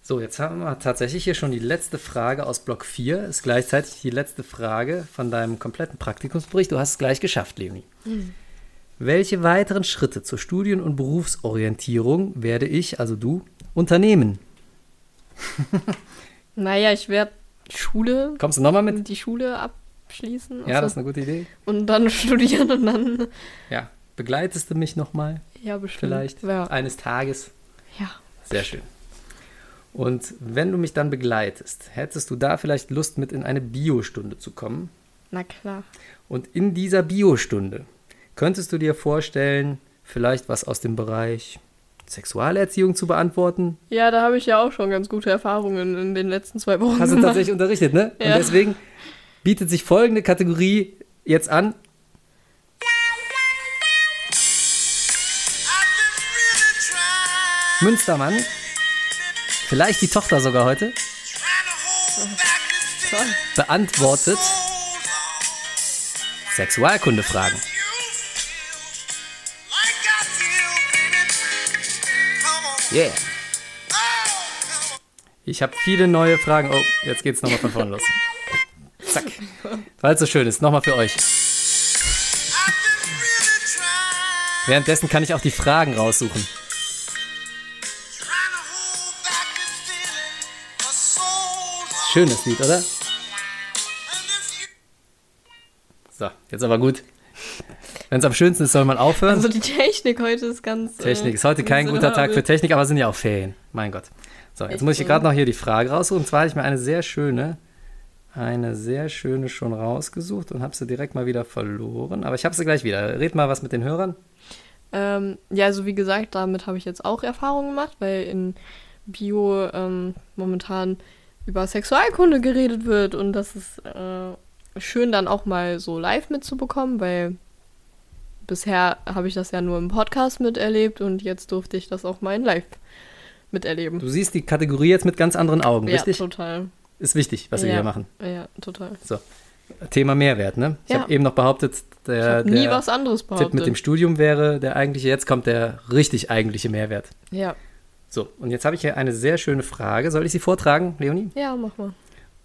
So, jetzt haben wir tatsächlich hier schon die letzte Frage aus Block 4. Ist gleichzeitig die letzte Frage von deinem kompletten Praktikumsbericht. Du hast es gleich geschafft, Leonie. Welche weiteren Schritte zur Studien- und Berufsorientierung werde ich, also du, unternehmen? <laughs> Naja, ich werde Schule, Kommst du nochmal mit? die Schule abschließen. Ja, also- das ist eine gute Idee. und dann <laughs> studieren und dann. Ja. Begleitest du mich nochmal Ja, bestimmt. vielleicht Ja. eines Tages? ja. Sehr schön. Und wenn du mich dann begleitest, hättest du da vielleicht Lust, mit in eine Biostunde zu kommen? Na klar. Und in dieser Biostunde könntest du dir vorstellen, vielleicht was aus dem Bereich Sexualerziehung zu beantworten? Ja, da habe ich ja auch schon ganz gute Erfahrungen in den letzten zwei Wochen Hast du gemacht. tatsächlich unterrichtet, ne? Ja. Und deswegen bietet sich folgende Kategorie jetzt an. Münstermann. Vielleicht die Tochter sogar heute. Beantwortet Sexualkundefragen. Yeah. Ich habe viele neue Fragen. Oh, jetzt geht's nochmal von vorne los. Zack. Weil es so schön ist. Nochmal für euch. Währenddessen kann ich auch die Fragen raussuchen. Schönes Lied, oder? So, jetzt aber gut. Wenn es am schönsten ist, soll man aufhören. Also die Technik heute ist ganz. Technik äh, ist heute kein guter Tag für. Technik, aber es sind ja auch Ferien. Mein Gott. So, jetzt Echt muss ich gerade noch hier die Frage raussuchen. Und zwar habe ich mir eine sehr schöne, eine sehr schöne schon rausgesucht und habe sie direkt mal wieder verloren. Aber ich habe sie gleich wieder. Red mal was mit den Hörern. Ähm, ja, also wie gesagt, damit habe ich jetzt auch Erfahrungen gemacht, weil in Bio ähm, momentan über Sexualkunde geredet wird und das ist äh, schön dann auch mal so live mitzubekommen, weil bisher habe ich das ja nur im Podcast miterlebt und jetzt durfte ich das auch mal in live miterleben. Du siehst die Kategorie jetzt mit ganz anderen Augen, ja, richtig? total. Ist wichtig, was wir ja. hier machen. Ja, total. Thema Mehrwert, ne? Ich Ja. habe eben noch behauptet, der, nie der was anderes Tipp behauptet. mit dem Studium wäre der eigentliche. Jetzt kommt der richtig eigentliche Mehrwert. ja. So, und jetzt habe ich hier eine sehr schöne Frage. Soll ich sie vortragen, Leonie? ja, mach mal.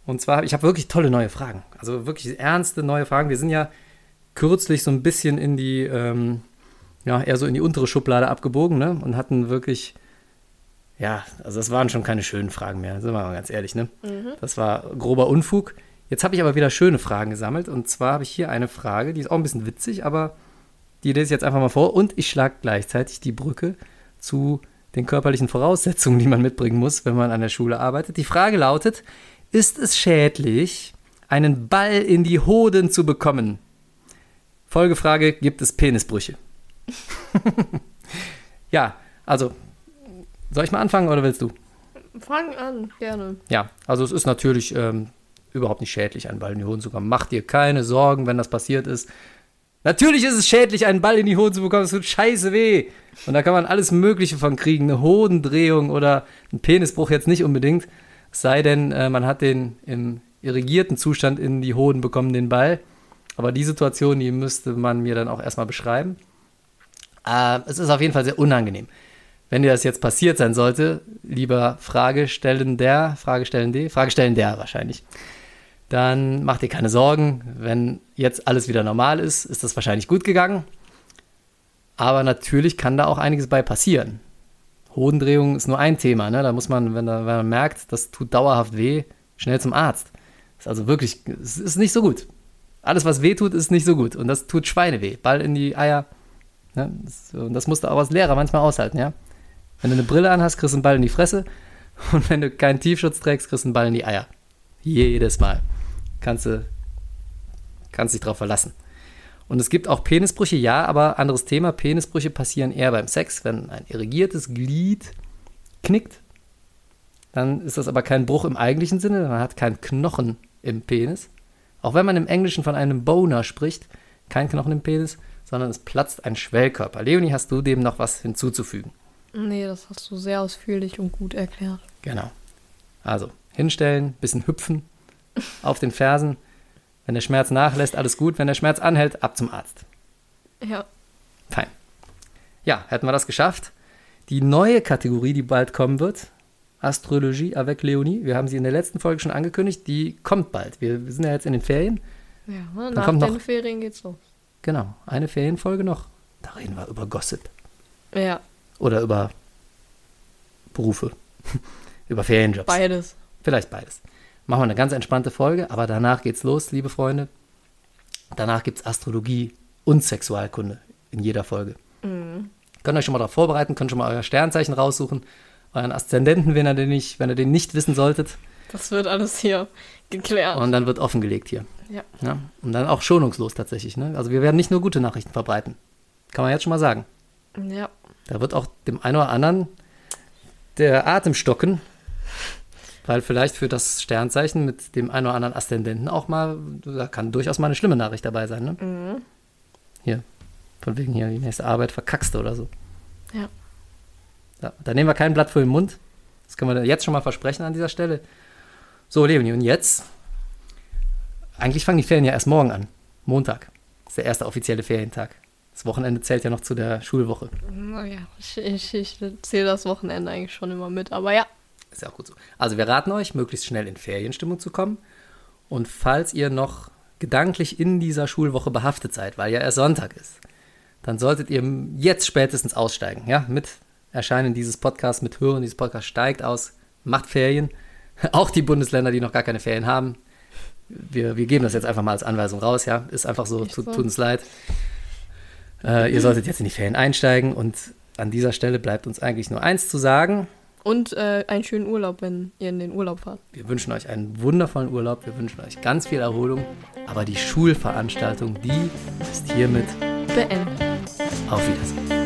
Und zwar, ich habe wirklich tolle neue Fragen. Also wirklich ernste neue Fragen. Wir sind ja kürzlich so ein bisschen in die, ähm, ja, eher so in die untere Schublade abgebogen, ne? Und hatten wirklich, ja, also das waren schon keine schönen Fragen mehr, sind wir mal ganz ehrlich, ne? Das war grober Unfug. Jetzt habe ich aber wieder schöne Fragen gesammelt. Und zwar habe ich hier eine Frage, die ist auch ein bisschen witzig, aber die lese ich jetzt einfach mal vor. Und ich schlage gleichzeitig die Brücke zu den körperlichen Voraussetzungen, die man mitbringen muss, wenn man an der Schule arbeitet. Die Frage lautet, ist es schädlich, einen Ball in die Hoden zu bekommen? Folgefrage, gibt es Penisbrüche? <laughs> ja, also, soll ich mal anfangen oder willst du? Fang an, gerne. Ja, also es ist natürlich ähm, überhaupt nicht schädlich, einen Ball in die Hoden zu bekommen. Mach dir keine Sorgen, wenn das passiert ist. Natürlich ist es schädlich, einen Ball in die Hoden zu bekommen. Es tut scheiße weh. Und da kann man alles Mögliche von kriegen. Eine Hodendrehung oder ein Penisbruch jetzt nicht unbedingt. Es sei denn, äh, man hat den im irrigierten Zustand in die Hoden bekommen, den Ball. Aber die Situation, die müsste man mir dann auch erstmal beschreiben. Äh, es ist auf jeden Fall sehr unangenehm. Wenn dir das jetzt passiert sein sollte, lieber Fragestellender, Fragestellende, Fragestellender wahrscheinlich, dann mach dir keine Sorgen. Wenn jetzt alles wieder normal ist, ist das wahrscheinlich gut gegangen. Aber natürlich kann da auch einiges bei passieren. Hodendrehung ist nur ein Thema. Ne? Da muss man, wenn, da, wenn man merkt, das tut dauerhaft weh, schnell zum Arzt. Ist also wirklich, es ist nicht so gut. Alles, was weh tut, ist nicht so gut. Und das tut Schweine weh. Ball in die Eier. Ne? Und das musst du auch als Lehrer manchmal aushalten, ja. Wenn du eine Brille anhast, kriegst du einen Ball in die Fresse. <laughs> Und wenn du keinen Tiefschutz trägst, kriegst du einen Ball in die Eier. Jedes Mal. Kannst du kannst dich drauf verlassen. Und es gibt auch Penisbrüche, ja, aber anderes Thema. Penisbrüche passieren eher beim Sex, wenn ein irrigiertes Glied knickt. Dann ist das aber kein Bruch im eigentlichen Sinne, man hat keinen Knochen im Penis. Auch wenn man im Englischen von einem Boner spricht, kein Knochen im Penis, sondern es platzt ein Schwellkörper. Leonie, hast du dem noch was hinzuzufügen? Nee, das hast du sehr ausführlich und gut erklärt. Genau. Also, hinstellen, bisschen hüpfen, auf den Fersen. Wenn der Schmerz nachlässt, alles gut. Wenn der Schmerz anhält, ab zum Arzt. Ja. Fein. Ja, hätten wir das geschafft. Die neue Kategorie, die bald kommen wird, Astrologie avec Leonie, wir haben sie in der letzten Folge schon angekündigt, die kommt bald. Wir, wir sind ja jetzt in den Ferien. Ja, Dann nach kommt den noch- Ferien geht's los. Genau, eine Ferienfolge noch. Da reden wir über Gossip. Ja, Oder über Berufe. <laughs> über Ferienjobs. beides. Vielleicht beides. Machen wir eine ganz entspannte Folge, aber danach geht's los, liebe Freunde. Danach gibt's Astrologie und Sexualkunde in jeder Folge. Könnt euch schon mal darauf vorbereiten, könnt schon mal euer Sternzeichen raussuchen, euren Aszendenten, wenn ihr den nicht, wenn ihr den nicht wissen solltet. Das wird alles hier geklärt. Und dann wird offengelegt hier. ja. Ja? Und dann auch schonungslos tatsächlich. Ne? Also wir werden nicht nur gute Nachrichten verbreiten. Kann man jetzt schon mal sagen. ja. Da wird auch dem einen oder anderen der Atem stocken, weil vielleicht für das Sternzeichen mit dem einen oder anderen Aszendenten auch mal, da kann durchaus mal eine schlimme Nachricht dabei sein. Ne? Hier, von wegen hier, die nächste Arbeit verkackst oder so. Ja. Ja, da nehmen wir kein Blatt vor den Mund. Das können wir jetzt schon mal versprechen an dieser Stelle. So, Leonie, und jetzt? Eigentlich fangen die Ferien ja erst morgen an. Montag. Ist der erste offizielle Ferientag. Das Wochenende zählt ja noch zu der Schulwoche. Naja, ich, ich, ich zähle das Wochenende eigentlich schon immer mit. Aber ja, Ist ja auch gut so. Also wir raten euch, möglichst schnell in Ferienstimmung zu kommen. Und falls ihr noch gedanklich in dieser Schulwoche behaftet seid, weil ja erst Sonntag ist, dann solltet ihr jetzt spätestens aussteigen. Ja, mit Erscheinen dieses Podcasts, mit Hören dieses Podcasts steigt aus, macht Ferien. <laughs> Auch die Bundesländer, die noch gar keine Ferien haben. Wir, wir geben das jetzt einfach mal als Anweisung raus, ja. Ist einfach so, tut, tut uns leid. Äh, ihr solltet jetzt in die Ferien einsteigen und an dieser Stelle bleibt uns eigentlich nur eins zu sagen. Und äh, einen schönen Urlaub, wenn ihr in den Urlaub fahrt. Wir wünschen euch einen wundervollen Urlaub. Wir wünschen euch ganz viel Erholung. Aber die Schulveranstaltung, die ist hiermit beendet. Auf Wiedersehen.